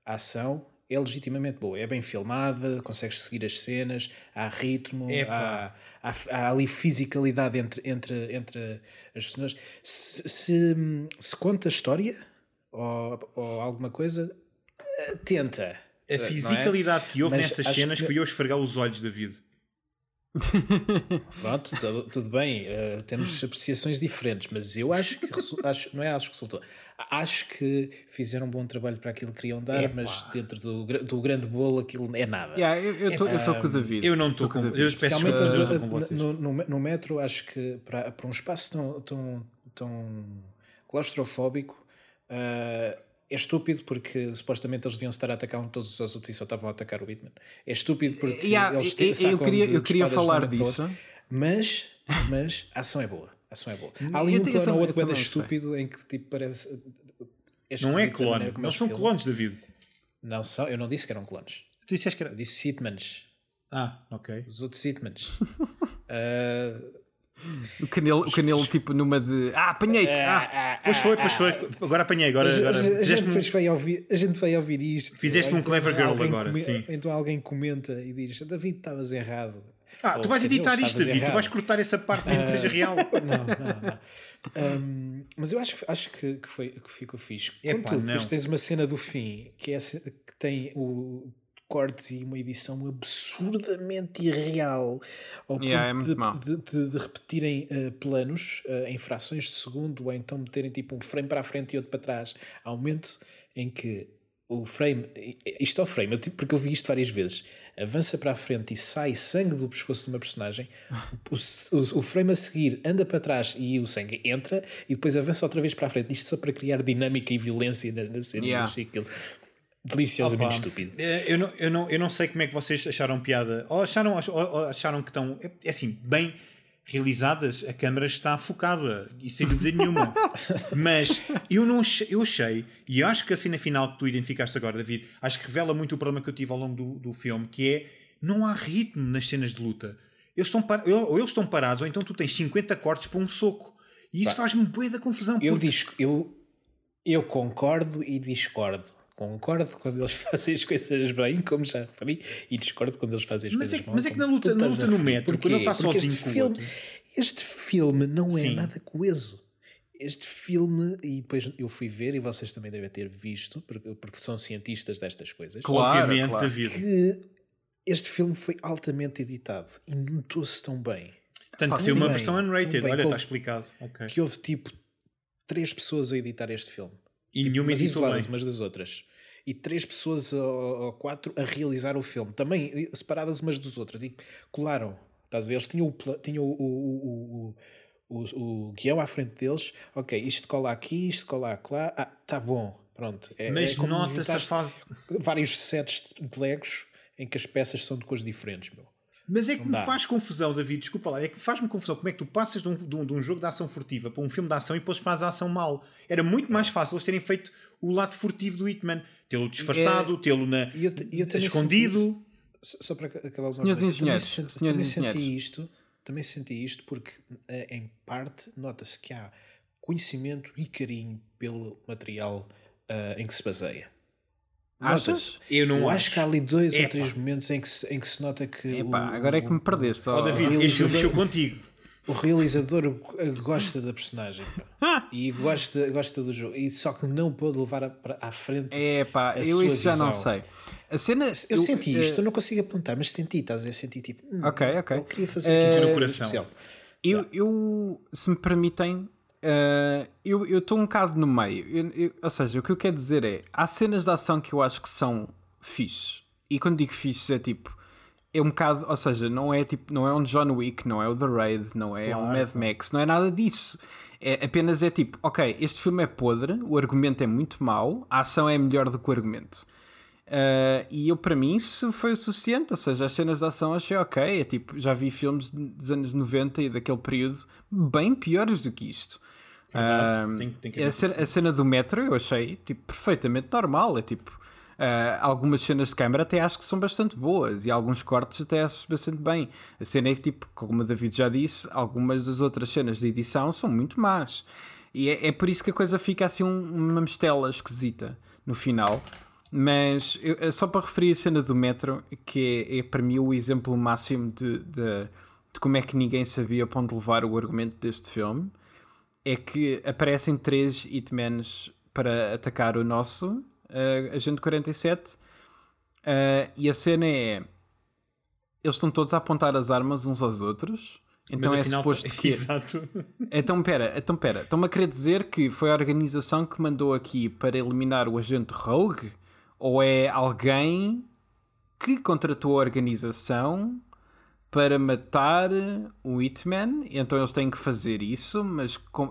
a ação é legitimamente boa. É bem filmada, consegues seguir as cenas, há ritmo, há, há, há ali fisicalidade entre, entre, entre as pessoas. Se, se, se conta história ou, ou alguma coisa, eh, tenta.
A
não é?
fisicalidade que houve
Mas
nessas cenas
que-
fui eu esfregar os olhos, David.
Pronto, tudo, tudo bem, eh, temos apreciações diferentes, mas eu acho que acho, não é acho que resultou. Acho que fizeram um bom trabalho para aquilo que queriam dar,
Epá.
mas dentro do, do grande bolo aquilo é nada.
Yeah, eu estou com o David.
Eu não estou com-
o David.
eu
Especialmente
com
a-
vocês.
no, no, no metro, acho que para, para um espaço tão, tão, tão claustrofóbico ah, é estúpido porque supostamente eles deviam estar a atacar um todos os outros e só estavam a atacar o Bitman. É estúpido porque
Yeah,
eles
eu- eu
sacam
queria-
de-
eu queria
de um
falar disso.
Mas, mas a ação é boa. A ação é boa. Há ali
Eu
um
eu
plano ou
eu
outro estúpido em que tipo parece.
Não é
esquisito a
clone. Não
eles
são
filmam.
clones, David.
Não são, eu não disse que eram clones.
Tu disseste que
Eu
era.
disse Sitmans.
Ah, ok.
Os outros Sitmans. Ah,
O canelo, o canelo tipo numa de. Ah, apanhei-te! Ah,
ah,
Pois foi, pois foi. Agora apanhei. Agora,
a,
agora
a- gente vai ouvir, a gente vai ouvir isto.
Fizeste-me
Ou
um clever girl agora, sim.
Então alguém comenta e diz: David, estavas errado.
Ah,
Ou,
tu vais
"Cadê,
editar isto, David. Tu
errado."
vais cortar essa parte mesmo que seja real.
Não, não, não. Um, mas eu acho, acho que, que, foi, que ficou fixe. Contudo, depois tens uma cena do fim que, é, que tem o cortes e uma edição absurdamente irreal ao ponto
Yeah, é muito
de, de, de- repetirem uh, planos uh, em frações de segundo ou então meterem tipo um frame para a frente e outro para trás. Há um momento em que o frame, isto é o frame, eu porque eu vi isto várias vezes, avança para a frente e sai sangue do pescoço de uma personagem, o, o- o frame a seguir anda para trás e o sangue entra e depois avança outra vez para a frente. Isto só para criar dinâmica e violência na, na cena.
Yeah.
Aquilo deliciosamente
Opa,
estúpido.
eh, Eu não, eu, não, eu não sei como é que vocês acharam piada. Ou acharam, ou- acharam que estão. É é assim, bem realizadas, a câmera está focada e sem dúvida nenhuma. Mas eu não achei- eu achei, e acho que a cena final que tu identificaste agora, David, acho que revela muito o problema que eu tive ao longo do, do filme, que é não há ritmo nas cenas de luta. Eles estão par- ou eles estão parados, ou então tu tens 50 cortes para um soco. E isso faz-me bué da confusão.
Eu,
porque-
disco, eu, eu concordo e discordo. Concordo quando eles fazem as coisas bem, como já referi, e discordo quando eles fazem as
Mas
coisas
é
mal.
mas é que na luta- na luta no metro, quando ele está
Porque
sozinho
este filme. Este filme não é
Sim.
nada coeso. Este filme, e depois eu fui ver, e vocês também devem ter visto, porque, porque são cientistas destas coisas,
Claro,
obviamente,
claro.
Que este filme foi altamente editado e notou-se tão bem.
Tanto que tem uma versão unrated. Olha, está explicado. Ok.
Que houve tipo três pessoas a editar este filme.
E nenhuma
mas
editou bem.
isoladas umas das outras. E três pessoas ou, quatro a realizar o filme, também eh, separadas umas das outras. E colaram. Estás a ver? Eles tinham o, tinham o, o, o, o, o guião à frente deles. Ok, isto cola aqui, isto cola lá. Ah, tá bom. Pronto. É,
Mas
é
nota-se fase.
vários sets de legos em que as peças são de cores diferentes, meu.
Mas é que me
dá.
faz confusão, David, desculpa lá, é que faz-me confusão como é que tu passas de um, de um- de um jogo de ação furtiva para um filme de ação e depois fazes a ação mal. Era muito mais fácil eles terem feito o lado furtivo do Hitman. Tê-lo disfarçado, é, tê-lo na,
eu, eu escondido. Só para acabar
Senhores engenheiros,
também,
senhores
também
engenheiros.
senti isto, também senti isto porque eh, em parte nota-se que há conhecimento e carinho pelo material uh, em que se baseia.
Achas?
Eu não
Eu
acho.
acho que há ali dois
Epá.
ou três momentos em que se, em que se nota que
Epá,
o,
agora é que me perdeste.
Ó
ó.
David,
realizador-
este filme mexeu contigo.
o realizador uh, gosta da personagem e gosta, gosta do jogo, e só que não pôde levar a- à frente.
É pá, eu isso já não sei. A cena.
Eu, senti
eh,
isto, eu não consigo apontar, mas senti, estás a ver? Senti tipo, hum,
Ok, ok.
ele queria fazer
Eh,
aqui
no
coisa
coração.
especial.
Eu, eu, se me permitem, eh, eu estou um bocado no meio. Eu- eu- ou seja, o que eu quero dizer é: há cenas de ação que eu acho que são fixes. E quando digo fixes é tipo. É um bocado, ou seja, não é tipo, não é um John Wick, não é o The Raid, não é um Mad Max, não é nada disso. É, apenas é tipo, ok, este filme é podre, o argumento é muito mau, a ação é melhor do que o argumento. Uh, e eu, para mim, isso foi o suficiente. Ou seja, as cenas de ação achei ok. É tipo, já vi filmes dos anos 90 e daquele período bem piores do que isto. Uh,
Tem- tem que
a, cena, a cena do metro eu achei tipo, perfeitamente normal. É tipo, uh, algumas cenas de câmara até acho que são bastante boas e alguns cortes até acho bastante bem. A cena é que, tipo, como o David já disse, algumas das outras cenas de edição são muito más. E é, é por isso que a coisa fica assim um- uma mistela esquisita no final. Mas eu- é só para referir a cena do metro, que é, é para mim o exemplo máximo de, de, de como é que ninguém sabia para onde levar o argumento deste filme, é que aparecem três hitmans para atacar o nosso uh, Agente 47 uh, e a cena é eles estão todos a apontar as armas uns aos outros. Então
Mas
é
afinal,
suposto que.
Exato.
Então pera, então pera, estão-me a querer dizer que foi a organização que mandou aqui para eliminar o agente Rogue? Ou é alguém que contratou a organização para matar o Hitman? Então eles têm que fazer isso, mas com,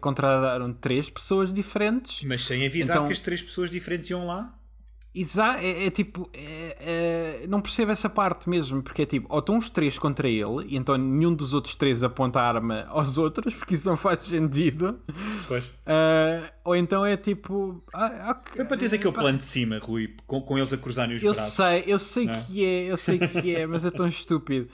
contrataram três pessoas diferentes.
Mas sem avisar
Então-
que as três pessoas diferentes iam lá.
Exa é, é tipo, é- é- não percebo essa parte mesmo, porque é tipo, ou estão os três contra ele, e então nenhum dos outros três aponta a arma aos outros, porque isso não faz sentido.
Pois.
Ah, ou então é tipo. ah, ok,
Foi para teres aquele
pá,
plano de cima, Rui, com, com eles a cruzarem os
Eu
braços.
sei, eu sei
é?
que é, eu sei que é, mas é tão estúpido.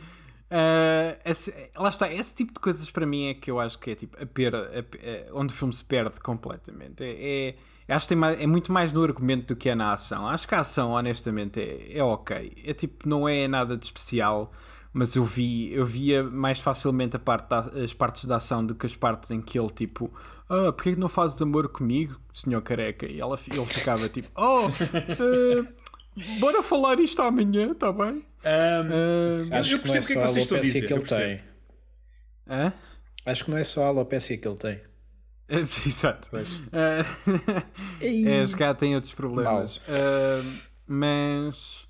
Ah, esse- lá está, esse tipo de coisas para mim é que eu acho que é tipo a perda, a é onde o filme se perde completamente. É, é- acho que tem mais- é muito mais no argumento do que é na ação. Acho que a ação, honestamente, é, é ok. É tipo, não é nada de especial, mas eu vi, eu via mais facilmente a parte da- as partes da ação do que as partes em que ele tipo, ah, porquê que não fazes amor comigo, senhor careca? E ela, ele ficava tipo, oh, eh, bora falar isto amanhã, está bem?
Ahm,
Ah,
Acho
eu
que não é
que é
só a
que vocês estão a
alopécia
dizer,
que
eu
ele tem.
hã?
Acho que não é só a alopécia que ele tem.
É, Exato. Ah, é, os cá têm outros problemas. Ah, mas.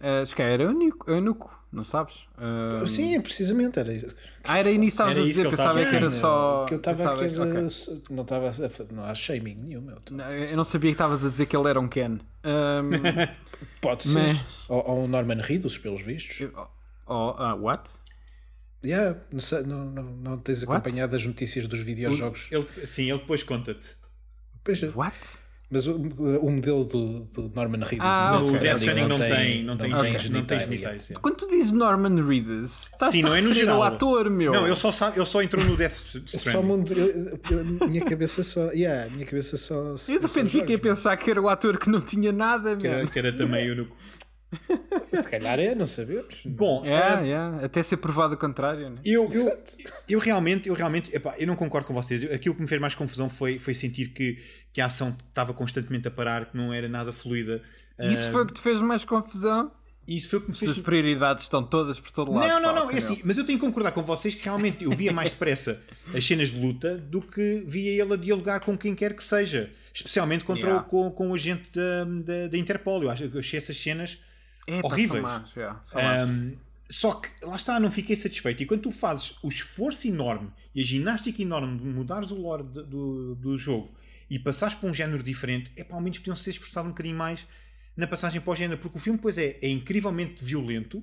Uh, calhar era único, único, não sabes? Ah,
Sim, precisamente. Era isso
Ah, era início que estavas a dizer,
que
pensava
estava
que
a
era
dizer.
só.
que eu estava a querer.
que- ok.
eh, Não estava a. Não há shaming nenhum. Eu
Não, Eu não sabia que estavas a dizer que ele era um Ken. Ahm,
Pode ser.
Mas-
Ou, ou um Norman Reedus, pelos vistos.
oh, ah, what?
Yeah, não, sei, não, não, não tens
What?
acompanhado as notícias dos videojogos.
Ele, sim, ele depois conta-te.
Pois é.
What?
Mas o, o modelo do, do Norman Reedus
Ah,
o
ok.
O
Death Stranding
não tem, não tem,
não
não tem genitais.
Quando tu dizes Norman Reedus, estás
Sim,
a
não é no geral.
ator, meu.
Não, ele só, sabe, ele só entrou no Death
É só
Stranding.
mundo. eu- eu- minha cabeça só. Yeah, minha cabeça só. só
Eu de repente
só
fiquei a
jogos,
pensar que era o ator que não tinha nada,
Que era,
meu.
que era também o
Se calhar é, não sabemos.
Bom,
É,
ah,
é, até ser provado o contrário, né?
eu, eu, eu realmente, eu realmente, epá, eu não concordo com vocês. Aquilo que me fez mais confusão foi, foi sentir que, que a ação estava constantemente a parar, que não era nada fluida.
Isso
Ah,
foi o que te fez mais confusão?
isso foi o que me
As
fez.
suas prioridades estão todas por todo lado.
Não, não,
pá,
não, é assim, mas eu tenho que concordar com vocês que realmente eu via mais depressa as cenas de luta do que via ele a dialogar com quem quer que seja, especialmente contra
Yeah.
o, com, com o agente da, da, da Interpol. Eu, acho, eu achei essas cenas
É,
horríveis.
Más, más.
Um, só que lá está, não fiquei satisfeito. E quando tu fazes o esforço enorme e a ginástica enorme de mudares o lore de- do, do jogo e passares para um género diferente, é pá, ao menos podiam ser esforçado um bocadinho mais na passagem para o género, porque o filme, pois é, é incrivelmente violento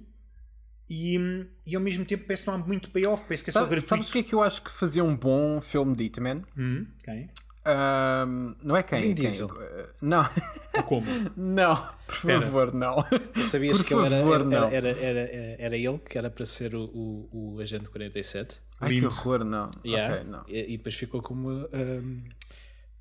e, e ao mesmo tempo parece que não há muito payoff, parece que é só
Sabe-
gratuito.
sabes o que é que eu acho que fazia um bom filme de Hitman?
Hum, ok.
Ahm, não é quem?
Vin
quem?
Diesel.
Uh, Não,
Ou como?
não, por
Espera.
favor, não.
Sabias
Por
que ele era,
favor,
era,
não.
era, era, era, era ele que era para ser o, o, o agente 47?
Ai, que
Lindo.
horror, não.
Yeah.
Ok, não.
E, e depois ficou como um,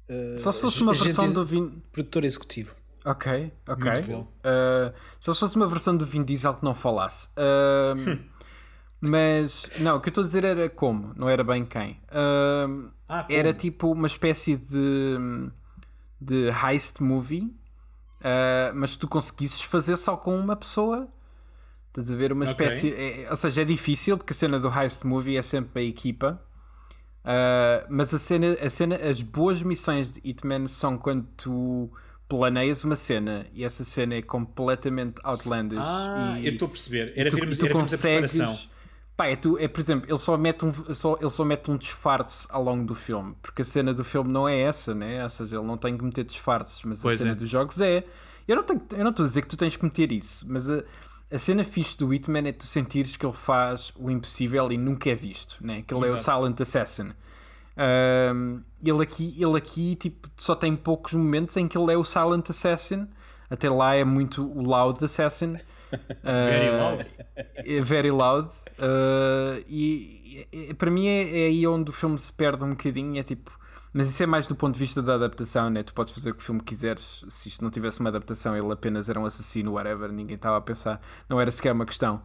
uh,
Só se fosse uma versão do Vin.
produtor executivo.
Ok, ok. Uh, só se fosse uma versão do Vin Diesel que não falasse. Um, mas, não, o que eu estou a dizer era como, não era bem quem. Um,
Ah,
era tipo uma espécie de, de heist movie, uh, mas tu conseguisses fazer só com uma pessoa. Estás a ver? Uma
Ok.
espécie. é- ou seja, é difícil porque a cena do heist movie é sempre a equipa. Uh, mas a cena, a cena, as boas missões de Hitman são quando tu planeias uma cena e essa cena é completamente outlandish
Ah,
e
eu estou a perceber. Era
tu,
vermos,
tu
era
consegues pá, é, tu, é por exemplo ele só mete um só, ele só mete um disfarce ao longo do filme porque a cena do filme não é essa né ou seja ele não tem que meter disfarces mas
Pois
a cena
é.
dos jogos é eu não tenho eu não estou a dizer que tu tens que meter isso mas a, a cena fixe do Hitman é tu sentires que ele faz o impossível e nunca é visto né que ele é o Silent Assassin Um, ele aqui, ele aqui tipo, só tem poucos momentos em que ele é o Silent Assassin. Até lá é muito o Loud Assassin.
Very
Uh,
loud.
é very loud. Uh, e, e- para mim é, é aí onde o filme se perde um bocadinho. É tipo, mas isso é mais do ponto de vista da adaptação, né? Tu podes fazer o que o filme quiseres. Se isto não tivesse uma adaptação, ele apenas era um assassino, whatever. Ninguém estava a pensar. Não era sequer uma questão.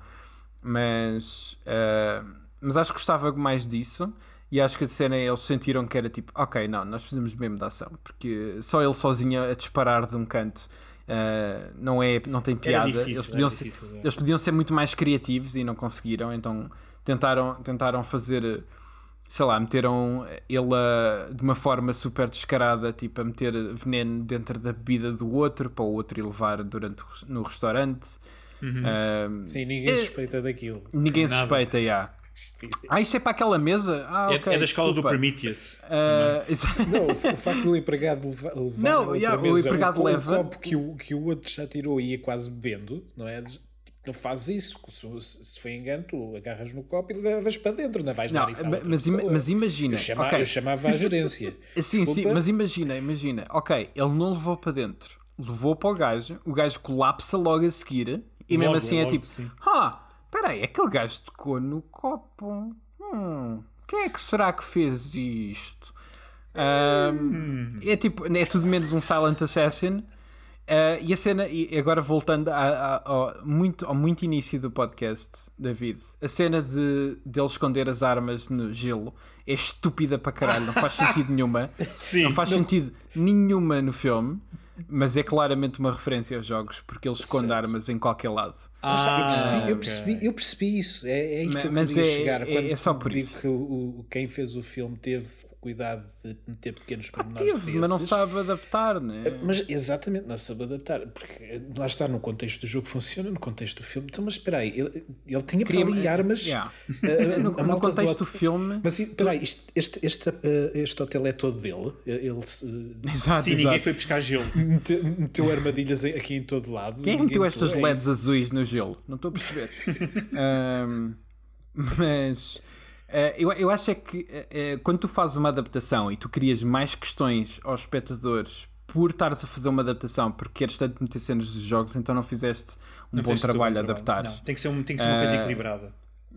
Mas, uh, mas acho que gostava mais disso. E acho que a cena eles sentiram que era tipo, ok, não, nós precisamos mesmo de ação, porque só ele sozinho a disparar de um canto uh, não, é, não tem piada.
difícil,
eles, podiam ser,
difícil, é.
eles podiam ser muito mais criativos e não conseguiram, então tentaram, tentaram fazer, sei lá, meteram ele a- de uma forma super descarada, tipo a meter veneno dentro da bebida do outro para o outro ir levar durante no restaurante. Um,
Sim, ninguém suspeita daquilo.
ninguém
Nada.
suspeita, já. Ah, isto é para aquela mesa? Ah,
É,
ok,
é da escola
desculpa.
do Prometheus.
Isso-
Não, o o facto do empregado levar,
Não, yeah, o
mesa
empregado
um,
leva-
um copo que o, que o outro já tirou e ia quase bebendo, não é? Não fazes isso. Se, se foi engano, tu agarras no copo e levas para dentro, não vais
Não,
dar isso à
mas, ima- mas imagina.
eu, chama-
ok.
eu chamava a gerência.
Sim, sim,
Desculpa.
mas imagina, imagina. Ok, ele não levou para dentro, levou para o gajo, o gajo colapsa logo a seguir e mesmo
Logo,
assim é
logo,
tipo:
sim.
Ah, peraí, aquele gajo tocou no copo. Hum, quem é que será que fez isto? Ahm, É tipo, é tudo menos um Silent Assassin. Ah, e a cena, e agora voltando a- a- ao, muito, ao muito início do podcast, David, a cena de, de ele esconder as armas no gelo é estúpida para caralho, não faz sentido nenhuma.
Sim.
não faz sentido nenhuma no filme, mas é claramente uma referência aos jogos, porque ele esconde
Certo.
armas em qualquer lado.
Está, eu, percebi, eu,
ok.
percebi, eu percebi isso. É, é aí que eu queria
é-
chegar.
é-
Quando
é só por
digo
isso.
que o, o- quem fez o filme teve cuidado de meter pequenos pormenores
Teve, mas não
desses.
sabe adaptar, né?
Mas exatamente, não sabe adaptar. Porque lá está, no contexto do jogo funciona, no contexto do filme. Então, mas espera aí, ele, ele tinha para ali armas.
Yeah.
eh,
No,
a
no contexto do
hotel-
filme.
Mas espera aí, este, este, este, eh, este hotel é todo dele. Ele se,
Exato,
Sim,
exato.
ninguém foi buscar gelo.
meteu, meteu armadilhas aqui em todo lado.
Quem é meteu estas
é
LEDs
isso.
azuis no gelo? Não estou a perceber. Ahm, mas eu, eu acho é que eh, eh, quando tu fazes uma adaptação e tu crias mais questões aos espectadores por estares a fazer uma adaptação porque queres tanto meter cenas dos jogos, então não fizeste um
Não
bom trabalho a adaptar.
Não, tem que ser, um, tem que ser uma coisa equilibrada.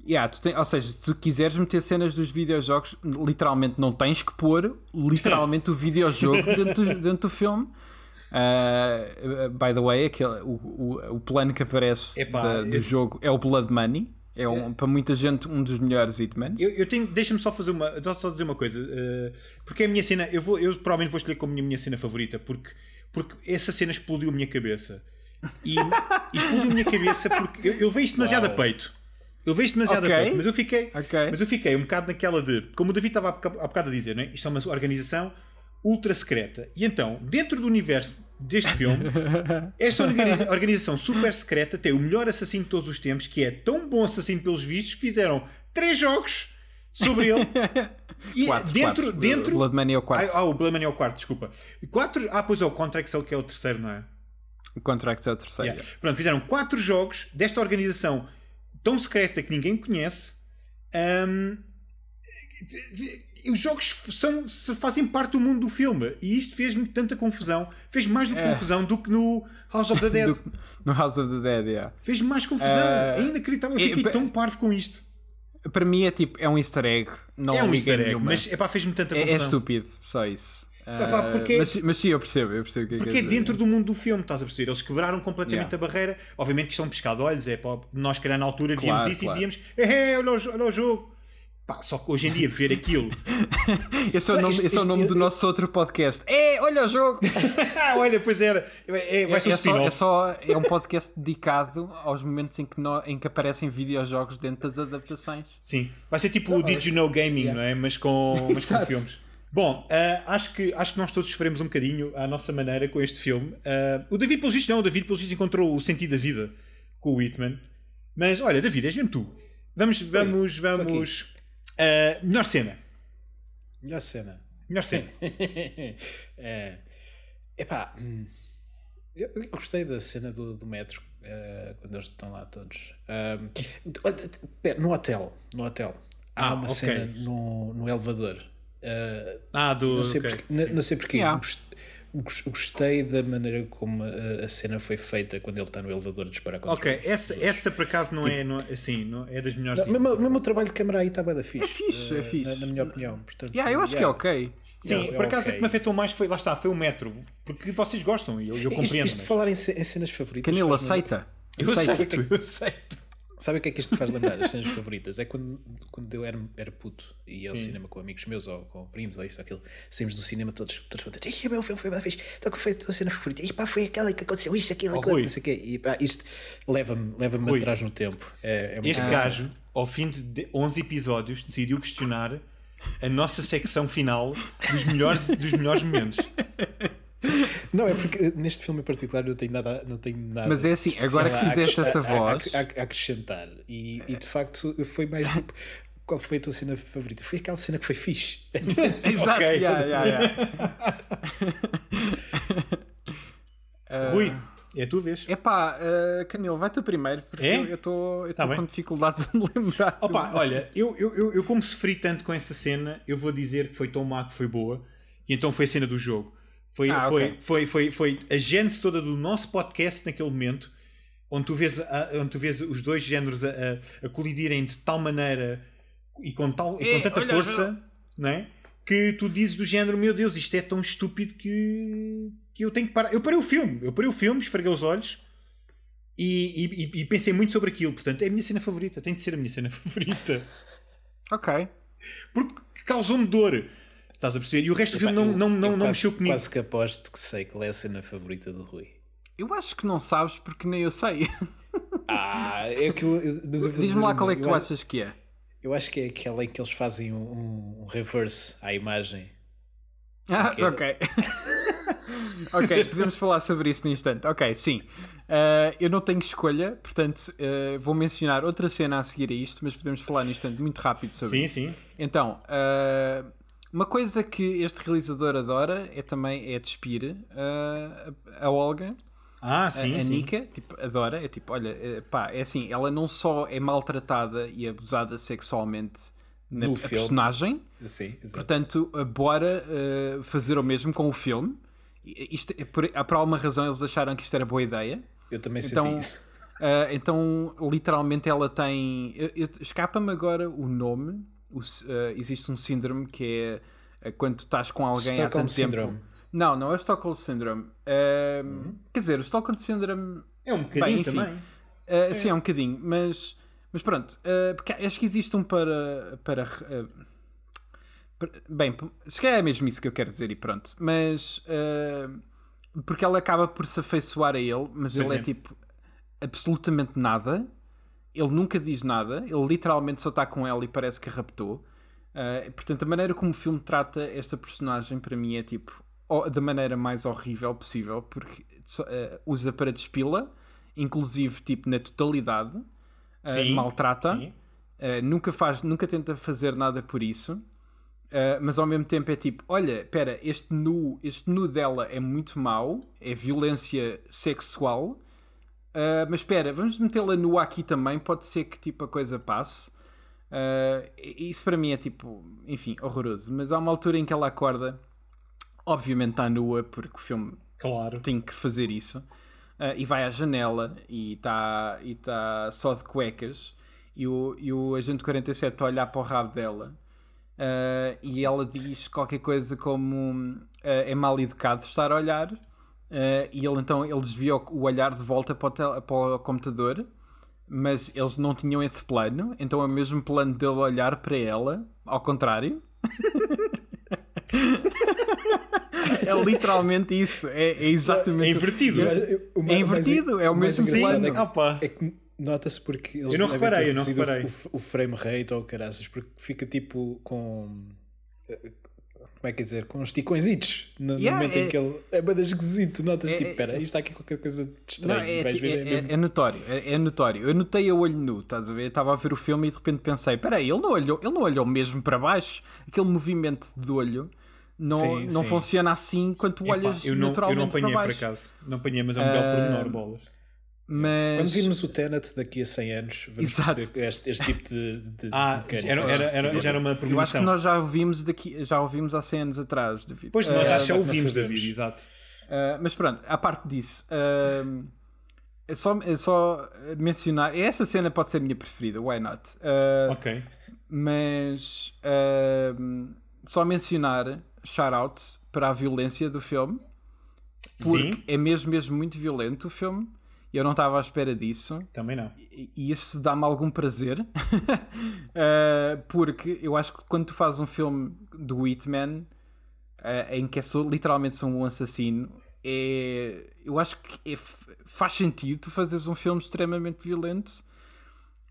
Yeah, tu tem- ou seja, se tu quiseres meter cenas dos videojogos, literalmente não tens que pôr literalmente o videojogo dentro, do, dentro do filme. Uh, by the way, aquele, o, o, o plano que aparece
Epá,
da- do
eu-
jogo é o Blood Money. É um, para muita gente um dos melhores Hitmans.
Eu, eu tenho, deixa-me só fazer uma, só- só dizer uma coisa, eh, porque é a minha cena, eu, vou, eu provavelmente vou escolher como a minha, minha cena favorita, porque, porque essa cena explodiu a minha cabeça. E, e explodiu a minha cabeça porque eu, eu vejo isto demasiado a peito. Eu vejo isto demasiado
Ok.
a peito, mas eu fiquei,
Ok.
mas eu fiquei um bocado naquela de, como o David estava há bocado a dizer, né? isto é uma organização ultra secreta. E então, dentro do universo deste filme, esta organi- organização super secreta tem o melhor assassino de todos os tempos, que é tão bom assassino pelos vistos que fizeram três jogos sobre ele. E
Quatro,
dentro,
quatro.
dentro.
Blood Money é o quarto.
Ah, ah, o Blood Money é o quarto, desculpa. Quatro. Ah, pois é, o Contract que é o terceiro, não é?
O Contract é o terceiro.
Yeah. Pronto, fizeram quatro jogos desta organização tão secreta que ninguém conhece. ahm, os jogos são, fazem parte do mundo do filme e isto fez-me tanta confusão. Fez mais do que
É.
confusão do que no House of the Dead.
Do- no House of the Dead, yeah.
Fez mais confusão.
Eh,
é inacreditável. Eu
é,
fiquei
pa-
tão parvo com isto.
Para mim é tipo, é um easter egg. Não
é um easter egg,
nenhuma.
mas epá, fez-me tanta
é, é
confusão.
estúpido, só isso.
Pá, pá,
Ah,
porque-
mas, mas sim, eu percebo, eu percebo o que é que
Porque é dentro do mundo do filme, estás a perceber? Eles quebraram completamente
Yeah.
a barreira. Obviamente que isto é pescado de olhos, é pá, nós, calhar, na altura víamos
Claro,
isso
claro.
e dizíamos: é, olha, olha o jogo. Pá, só que hoje em dia ver aquilo.
Esse é o nome,
isto-
esse é o nome do nosso outro podcast. É, olha o jogo!
olha, pois era. É, vai ser
É, é, só, é, só, é um podcast dedicado aos momentos em que, no- em que aparecem videojogos dentro das adaptações.
Sim, vai ser tipo o Did You Know Gaming, não é? Mas com, mas com filmes. Bom, ah, acho, que, acho que nós todos sofremos um bocadinho à nossa maneira com este filme. Ah, o David, pelo visto, não. O David, pelo visto, encontrou o sentido da vida com o Whitman. Mas, olha, David, és mesmo tu. Vamos, vamos, vamos. Ah, melhor cena.
Melhor cena.
Melhor cena.
é, epá, hum, eu, eu gostei da cena do, do metro eh, quando eles estão lá todos. Ahm, pera, no hotel, no hotel há
Ah,
uma
ok.
cena no, no elevador. Ah,
Ah, do.
não, sei
ok.
porque, não, não sei porquê.
Yeah.
Gost- gos- Gostei da maneira como a, a cena foi feita quando ele está no elevador a disparar contra
Ok, essa, essa por acaso não é, não é assim, não, é das melhores.
Não, mesmo, mesmo o trabalho de câmara aí está bem da fixe.
É fixe, é
eh,
fixe.
Na, na minha opinião. Portanto,
Yeah, eu acho que é ok.
Sim,
Não,
por acaso
ok.
o que me afetou mais foi, lá está, foi o metro. Porque vocês gostam e eu, eu
Isto,
compreendo.
isto de
mas-
falar em, em cenas favoritas.
Canelo aceita.
Eu
Aceita.
aceito, eu aceito.
Sabe o que é que isto faz lembrar? As cenas favoritas? É quando, quando eu era, era puto e ia ao
Sim.
cinema com amigos meus ou com primos ou isto ou aquilo. Saímos do cinema todos, todos contentes. Ih, meu filme foi bem fixe. Então, qual foi a tua cena favorita? E pá, foi aquela que aconteceu isto, aquilo,
Oh,
aquilo, não sei o quê. E pá, isto leva-me leva
Rui.
atrás no tempo. É, é
Este gajo, ao fim de de 11 episódios, decidiu questionar a nossa secção final dos melhores, dos melhores momentos.
Não, é porque neste filme em particular não tenho nada. Não tenho nada
Mas é assim, agora que
a-
fizeste
a-
essa
a- a-
voz-
A, a acrescentar. E, e de facto foi mais tipo. Qual foi a tua cena favorita? Foi aquela cena que foi fixe.
Exato,
Ok.
yeah, yeah, yeah.
Rui, é a tua vez.
Epá, uh, Canelo, vai tu primeiro, porque
É?
eu estou
Tá
com dificuldades de me lembrar.
Opa, olha, eu, eu, eu, eu como sofri tanto com essa cena, eu vou dizer que foi tão má que foi boa, e então foi a cena do jogo. Foi,
Ah,
foi,
ok.
foi, foi, foi a gênese toda do nosso podcast naquele momento, onde tu vês, a- onde tu vês os dois géneros a, a, a colidirem de tal maneira e com, tal, e com
Ei,
tanta
olha,
força, não é? que tu dizes do género, meu Deus, isto é tão estúpido que, que eu tenho que parar. Eu parei o filme, eu parei o filme, esfreguei os olhos e, e- e- e pensei muito sobre aquilo. Portanto, é a minha cena favorita, tem de ser a minha cena favorita.
Ok.
Porque causou-me dor. Estás a perceber? E o resto do filme não, não, não, não
quase,
mexeu comigo.
Quase que aposto que sei qual é a cena favorita do Rui.
Eu acho que não sabes porque nem eu sei.
Ah, é que eu. eu- mas eu vou
Diz-me lá qual é que tu
acho-
achas que é.
Eu acho que é aquela em que eles fazem um, um- reverse à imagem.
Ah,
Ok.
ok. ok, podemos falar sobre isso no instante. Ok, sim. Ah, eu não tenho escolha, portanto, ah, vou mencionar outra cena a seguir a isto, mas podemos falar no instante muito rápido sobre
Sim,
isso.
sim.
Então, ah, uma coisa que este realizador adora é também é despir ah, a Olga.
Ah, sim,
a, a
sim.
Nika tipo, adora, é tipo, olha, é, pá, é assim, ela não só é maltratada e abusada sexualmente na
No
personagem,
Sim,
portanto, uh, bora uh, fazer o mesmo com o filme. Isto, é por, por alguma razão eles acharam que isto era boa ideia.
Eu também senti
Então,
isso.
uh, então literalmente ela tem. Escapa-me agora o nome. O uh, existe um síndrome que é uh, quando tu estás com alguém há
Stockholm
tanto tempo.
Syndrome.
Não, não é o Stockholm Syndrome. Uh, Quer dizer, o Stockholm Syndrome
É um bocadinho
Bem, enfim.
também.
Uh, Sim, é um bocadinho, mas, mas pronto, porque acho que existe um para. para bem, se calhar é mesmo isso que eu quero dizer e pronto, mas. uh, porque ela acaba por se afeiçoar a ele, mas
Por
ele é tipo absolutamente nada, ele nunca diz nada, ele literalmente só está com ela e parece que a raptou. Uh, portanto, a maneira como o filme trata esta personagem para mim é tipo da maneira mais horrível possível, porque uh, usa para despila, inclusive tipo na totalidade, uh,
Sim,
maltrata,
sim.
nunca faz, nunca tenta fazer nada por isso. Mas ao mesmo tempo é tipo, olha, espera, este nu, este nu dela é muito mau, é violência sexual, uh, mas espera, vamos metê-la nua aqui também, pode ser que tipo a coisa passe. Uh, isso para mim é tipo, enfim, horroroso. Mas há uma altura em que ela acorda, obviamente está nua, porque o filme
Claro.
tem que fazer isso, uh, e vai à janela e está e tá só de cuecas. E o, e o agente 47 está a olhar para o rabo dela. uh, e ela diz qualquer coisa como é mal educado estar a olhar. Uh, e ele então ele desvia o, o olhar de volta para o, tel- para o computador mas eles não tinham esse plano, então é o mesmo plano dele olhar para ela, ao contrário. é literalmente isso, é, é exatamente.
É invertido.
Eu- eu- o ma-
É invertido, é o
mais
mesmo
engraçado
plano.
É que,
Ah,
é que nota-se porque eles
Eu não reparei, eu não
o-
reparei.
O, o frame rate ou caraças, porque fica tipo com. Como é que é dizer? Com esticõezitos no, no
Yeah,
momento
é-
em que ele. É bada esquisito, notas
É-
tipo,
é-
espera, isto está aqui qualquer coisa de
Não,
estranho.
é,
vais ver,
é-
é
é notório, é, é notório. Eu notei a olho nu, estás a ver? Eu Estava a ver o filme e de repente pensei: peraí, ele não olhou, ele não olhou mesmo para baixo. Aquele movimento de olho não,
Sim,
não
sim.
funciona assim quando tu
Epá,
olhas
eu, não, eu
naturalmente
não apanhei
para
por acaso. Não apanhei, mas é um belo pormenor, bolas.
Mas
Quando vimos o Tenet daqui a 100 anos, vamos
Exato.
este, este tipo de, de
Ah,
mecânica.
era, era, era- já era uma
eu acho que
premonição.
nós já ouvimos daqui, já ouvimos há 100 anos atrás, David.
Pois, nós
Ah,
já ouvimos. David, exato.
Uh, mas pronto, à parte disso, uh, é, só, é só mencionar. Essa cena pode ser a minha preferida, why not? Uh,
Ok.
Mas uh, só mencionar shout-out para a violência do filme, porque
Sim,
é mesmo, mesmo muito violento o filme. Eu não estava à espera disso
também não.
e e isso dá-me algum prazer Uh, porque eu acho que quando tu fazes um filme do Hitman uh, em que é só, literalmente sou um assassino é, eu acho que é faz sentido tu fazeres um filme extremamente violento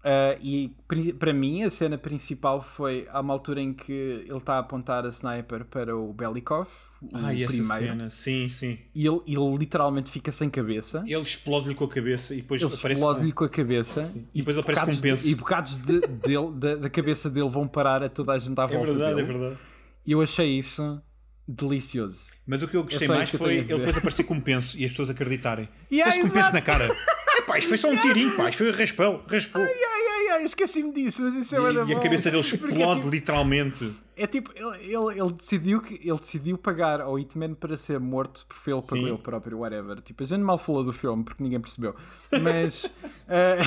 Uh, e para mim a cena principal foi há uma altura em que ele está a apontar a sniper para o Belikov o
Ah, e essa
primeiro
cena. Sim, sim.
e ele, ele literalmente fica sem cabeça
Ele explode-lhe com a cabeça e depois
ele
aparece
explode-lhe
com...
com a cabeça
E depois aparece com um penso.
de- e bocados de- dele- da, da cabeça dele vão parar a toda a gente à
É
volta
verdade, é
dele.
verdade.
E eu achei isso delicioso.
Mas o que eu gostei
É
mais foi
a
ele depois aparecer com um penso e as pessoas acreditarem.
Yeah,
com um penso na cara. Epá, isto foi só um tirinho, pá. Isto foi um raspão. Raspou.
Ai, ai, ai, esqueci-me disso, mas isso é
E, e a cabeça dele
Porque é
explode
tipo-
literalmente.
É tipo, ele, ele, ele decidiu que ele decidiu pagar ao Hitman para ser morto por ele pagou ele próprio, whatever. Tipo, a gente mal falou do filme porque ninguém percebeu. Mas eh,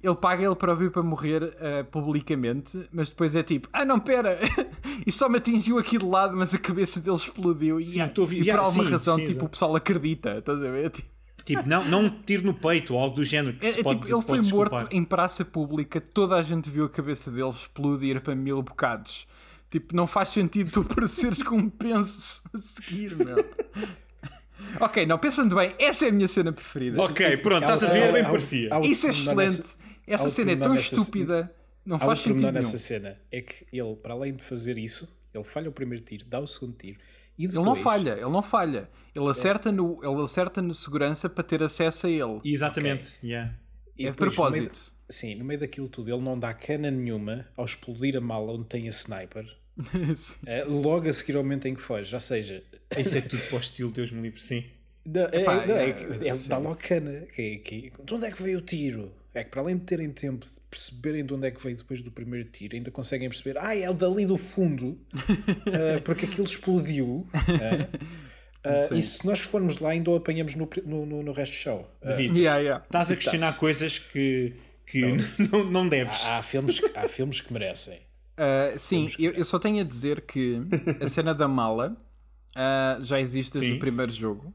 ele paga ele próprio para morrer eh, publicamente, mas depois é tipo, ah não, pera, isto só me atingiu aqui de lado, mas a cabeça dele explodiu e,
Sim,
e
a vi-
por
yeah,
alguma
sim,
razão,
sim,
tipo, o pessoal acredita, estás a ver? Tipo,
Tipo, não, não um tiro no peito ou algo do género. Que
é,
se
é
pode,
tipo, ele
pode
foi
desculpar.
morto em praça pública, toda a gente viu a cabeça dele explodir para mil bocados. Tipo, não faz sentido tu apareceres com um penso a seguir, meu. ok, não, pensando bem, essa é a minha cena preferida.
Ok, pronto,
Há-
estás a ver? Bem parecia.
Isso é excelente. Essa cena é tão estúpida, não faz sentido nenhum.
nessa cena. É que ele, para além de fazer isso, ele falha o primeiro tiro, dá o segundo tiro e depois...
Ele não falha, ele não falha. Ele acerta, no, ele acerta no segurança para ter acesso a ele.
Exatamente. Yeah.
e
é de
depois, no
propósito.
sim, no meio daquilo tudo, ele não dá cana nenhuma ao explodir a mala onde tem a sniper. É, logo a seguir ao momento em que foge. Ou seja,
Isso é tudo para o estilo Deus me livre, sim.
Não, é,
Epá,
não, é
é,
que ele dá logo cana. Que, que, de onde é que veio o tiro? É que para além de terem tempo de perceberem de onde é que veio depois do primeiro tiro, ainda conseguem perceber, ah, é o dali do fundo, ah, porque aquilo explodiu. ah,
Sim.
e se nós formos lá, ainda o apanhamos no, no, no, no resto do show.
David,
Yeah, yeah.
estás a questionar coisas que, que não, não deves.
há, filmes, que- há filmes que merecem.
Uh, sim, eu, eu só tenho a dizer que a cena da mala uh, já existe desde
Sim.
o primeiro jogo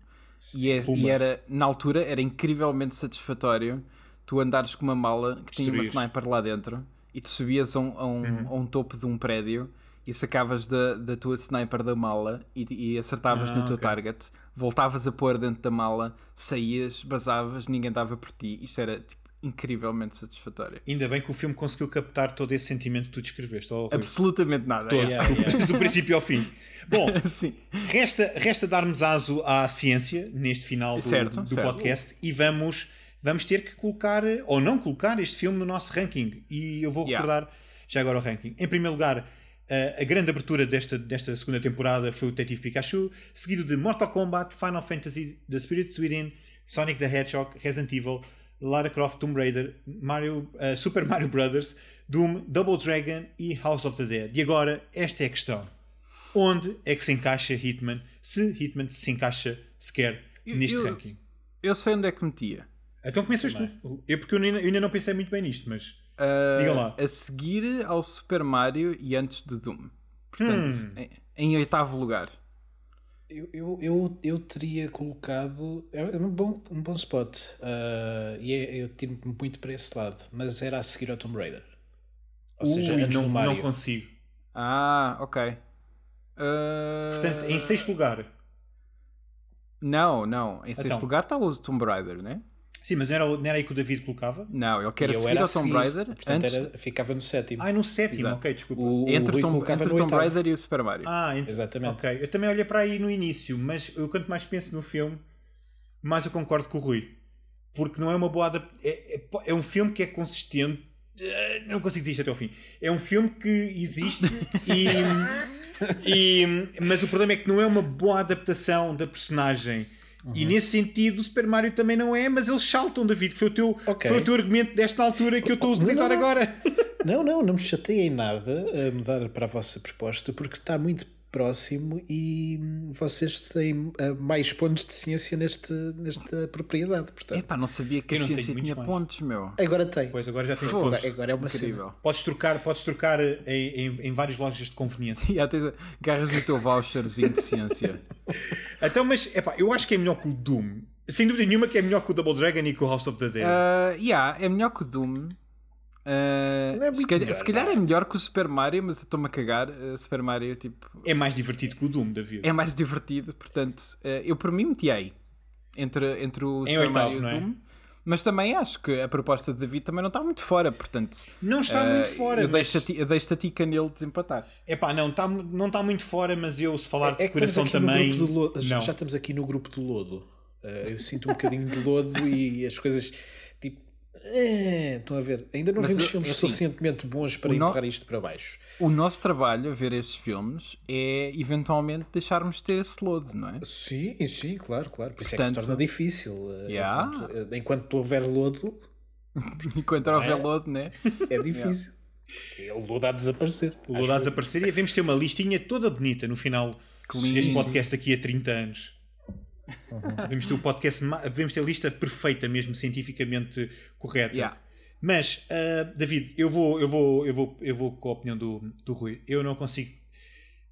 e, é- e era, na altura era incrivelmente satisfatório tu andares com uma mala que tinha uma sniper lá dentro e tu subias a um, a um,
Uhum.
a um topo de um prédio e sacavas da, da tua sniper da mala e, e acertavas
Ah,
no teu target, voltavas a pôr dentro da mala, saías, basavas, ninguém dava por ti. Isto era tipo, incrivelmente satisfatório.
Ainda bem que o filme conseguiu captar todo esse sentimento que tu descreveste. Oh.
Absolutamente nada.
Todo,
Yeah, yeah.
do princípio ao fim. Bom, resta, resta darmos aso à ciência neste final do,
Certo,
do
certo.
podcast e vamos, vamos ter que colocar ou não colocar este filme no nosso ranking. E eu vou
Yeah.
recordar já agora o ranking. Em primeiro lugar, a, a grande abertura desta, desta segunda temporada foi o Detective Pikachu, seguido de Mortal Kombat, Final Fantasy, The Spirits Within, Sonic the Hedgehog, Resident Evil, Lara Croft, Tomb Raider, Mario, uh, Super Mario Brothers, Doom, Double Dragon e House of the Dead. E agora, esta é a questão. Onde é que se encaixa Hitman? Se Hitman se encaixa sequer neste
eu-
ranking.
Eu sei onde é que metia.
Então começas tu. Eu porque eu ainda, eu ainda não pensei muito bem nisto, mas
Uh,
Diga lá.
A seguir ao Super Mario e antes do Doom. Portanto,
Hum.
em, em oitavo lugar.
Eu, eu, eu, eu teria colocado. É um bom, um bom spot. Ah, e é- eu tiro muito para esse lado. Mas era a seguir ao Tomb Raider. Ou seja,
Ui,
antes
não,
do
não
Mario.
consigo.
Ah, ok. Uh,
Portanto, em sexto lugar.
Não, não. Em sexto
Então.
lugar está o Tomb Raider, né?
Sim, mas não era, o- não era aí que o David colocava?
Não, ele quer seguir
era
ao Tomb
seguir.
Raider.
Portanto,
antes,
era- ficava no sétimo.
Ah, no sétimo,
Exato.
ok, desculpa.
O,
entre
o colocava
entre Tomb. Raider e o Super Mario.
Ah, ent-
Exatamente.
Ok, eu também olhei para aí no início, mas eu quanto mais penso no filme, mais eu concordo com o Rui. Porque não é uma boa adaptação. É, é, é um filme que é consistente. Eh, Não consigo dizer isto até ao fim. É um filme que existe e, e- Mas o problema é que não é uma boa adaptação da personagem. E
Uhum.
nesse sentido, o Super Mario também não é, mas eles saltam, David. que Foi o teu,
Ok.
foi o teu argumento desta altura que eu estou a
Não, não,
utilizar
não.
agora.
Não, não, não me chateiem nada a mudar para a vossa proposta porque está muito próximo e hum, vocês têm ah, mais pontos de ciência neste, nesta propriedade. Portanto,
Epá, não sabia que
Eu
a ciência
muitos
tinha
mais.
pontos, meu.
agora tem.
Pois agora já tens
Fogo.
pontos.
Agora, é uma cena.
Podes trocar, podes trocar em, em, em várias lojas de conveniência.
E até agarras o teu voucherzinho de ciência.
Então, mas epá, eu acho que é melhor que o Doom. Sem dúvida nenhuma que é melhor que o Double Dragon e que o House of the Dead.
Uh, yeah, é melhor que o Doom. Uh,
é
se calhar,
melhor,
se calhar é melhor que o Super Mario, mas estou-me a cagar. Uh, Super Mario tipo,
É mais divertido que o Doom, David.
é mais divertido, portanto, uh, eu por mim meti aí entre, entre o
Em
Super
oitavo,
Mario e o
é?
Doom. Mas também acho que a proposta de David também não está muito fora, portanto.
Não está
uh,
muito fora.
Eu
mas-
deixo a ti, eu deixo a ti canelo desempatar.
Epá, não está não está muito fora, mas eu se falar de
É que estamos
decoração
aqui no
também.
grupo do lodo. Já
não.
já estamos aqui no grupo do lodo. Eu sinto um bocadinho de lodo e as coisas eh, estão a ver? Ainda não
Mas
vimos
eu-
filmes
assim,
suficientemente bons para
o no-
empurrar isto para baixo.
O nosso trabalho a ver estes filmes é eventualmente deixarmos ter esse lodo, não é?
Sim, sim, claro, claro. Por isso é que se
Portanto,
torna difícil. ah,
Yeah.
enquanto, enquanto houver lodo,
Enquanto houver lodo, né?
é difícil. É o lodo a desaparecer.
O Lourdes a desaparecer e devemos ter uma listinha toda bonita no final deste podcast aqui a 30 anos. Devemos ter o podcast, devemos ter a lista perfeita, mesmo cientificamente correta.
Yeah.
Mas, ah, David, eu vou, eu, vou, eu, vou, eu vou com a opinião do, do Rui. Eu não consigo.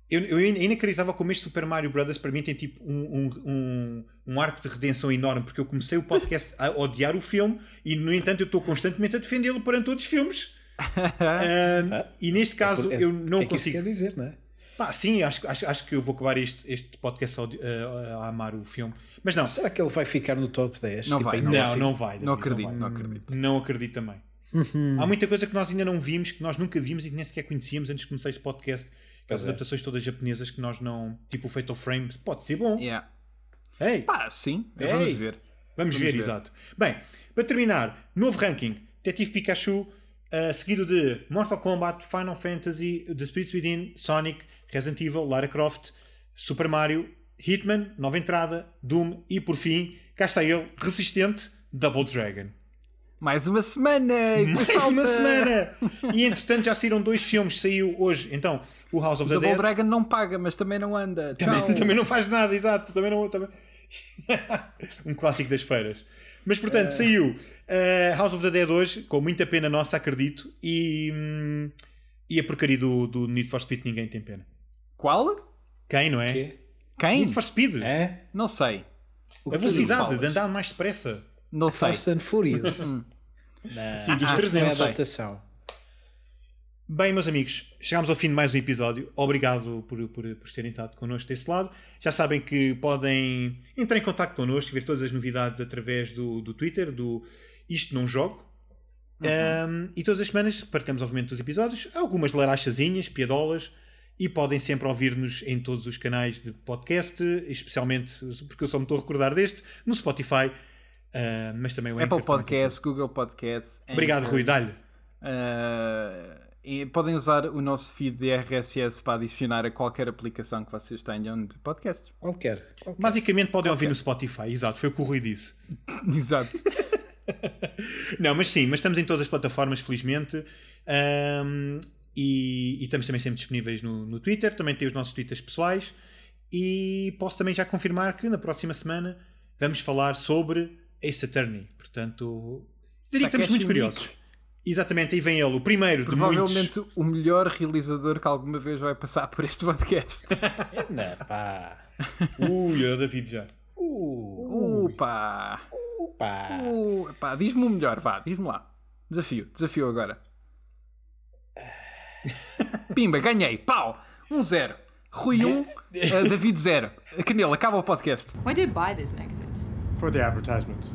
Eu, eu ainda acreditava como este Super Mario Brothers para mim tem tipo um, um, um, um arco de redenção enorme, porque eu comecei o podcast a odiar o filme e, no entanto, eu estou constantemente a defendê-lo perante outros filmes. Ah, e neste caso,
É-
eu
o
não
que é que isso
consigo.
quer dizer, não é?
Pá, sim, acho, acho, acho que eu vou acabar este, este podcast a, a- a amar o filme. Mas não,
Será que ele vai ficar no top 10?
Não vai,
em
não
não,
décimo?
não vai. David,
Não acredito,
vai.
não acredito.
Não acredito também. Há muita coisa que nós ainda não vimos, que nós nunca vimos e que nem sequer conhecíamos antes de começar este podcast. Aquelas
é.
adaptações todas japonesas que nós não. Tipo o Fatal Frame, pode ser bom.
Yeah.
Ei,
Pá, sim,
Ei.
vamos ver.
vamos,
vamos
ver,
ver.
exato. Bem, para terminar, novo ranking: Detetive Pikachu, ah, seguido de Mortal Kombat, Final Fantasy, The Spirits Within, Sonic, Resident Evil, Lara Croft, Super Mario, Hitman, nova entrada, Doom e por fim, cá está ele, resistente, Double Dragon.
Mais uma semana! e
Mais uma
salta.
semana! E entretanto já saíram dois filmes, saiu hoje, então, o House of the
Double
Dead.
Dragon não paga, mas também não anda. Tchau.
Também, também não faz nada, exato. Também não, também... um clássico das feiras. Mas portanto, saiu uh, House of the Dead hoje, com muita pena nossa, acredito, e, hum, e a porcaria do, do Need for Speed ninguém tem pena.
Qual?
Quem, não é?
Quê?
Quem?
Need for Speed.
É?
Não sei.
A velocidade de andar mais depressa.
Não sei.
Fast and Furious.
Sim, dos
Ah,
não é
300.
adaptação.
Bem, meus amigos, chegámos ao fim de mais um episódio. Obrigado por, por, por terem estado connosco desse lado. Já sabem que podem entrar em contato connosco, ver todas as novidades através do, do Twitter, do Isto Não Jogo. Um, e todas as semanas partilhamos, obviamente, os episódios, algumas larachazinhas, piadolas, e podem sempre ouvir-nos em todos os canais de podcast, especialmente, porque eu só me estou a recordar deste, no Spotify, uh, mas também o
Apple
Anchor
Podcasts, Google Podcasts.
Obrigado,
Anchor.
Rui, dá-lhe.
Uh, e podem usar o nosso feed de RSS para adicionar a qualquer aplicação que vocês tenham de podcasts.
Qualquer. qualquer.
Basicamente podem ouvir no Spotify, exato, foi o que o Rui disse.
Exato.
Não, mas sim, mas estamos em todas as plataformas, felizmente. Um, e, e, estamos também sempre disponíveis no, no Twitter. Também tem os nossos Twitters pessoais. E posso também já confirmar que na próxima semana vamos falar sobre Ace Attorney. Portanto, diria que estamos muito curiosos. Exatamente, aí vem ele, o primeiro
Provavelmente
muitos...
o melhor realizador que alguma vez vai passar por este podcast.
Não, pá.
Ui, o David já.
Uh!
Upa!
Uh, pá, diz-me o melhor, vá, diz-me lá. Desafio, desafio agora. Pimba, ganhei, pau! 1-0. Um zero. Rui 1, um, uh, David 0. Canelo, acaba o podcast.
Why did you buy these magazines?
For the advertisements.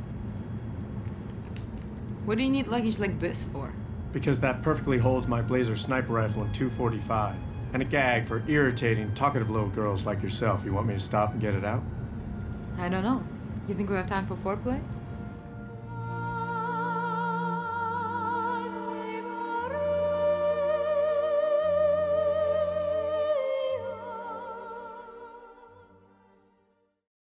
What do you need luggage like this for?
Because that perfectly holds my Blazer sniper rifle in 245. And a gag for irritating, talkative little girls like yourself. You want me to stop and get it out?
I don't know. You think we have time for foreplay?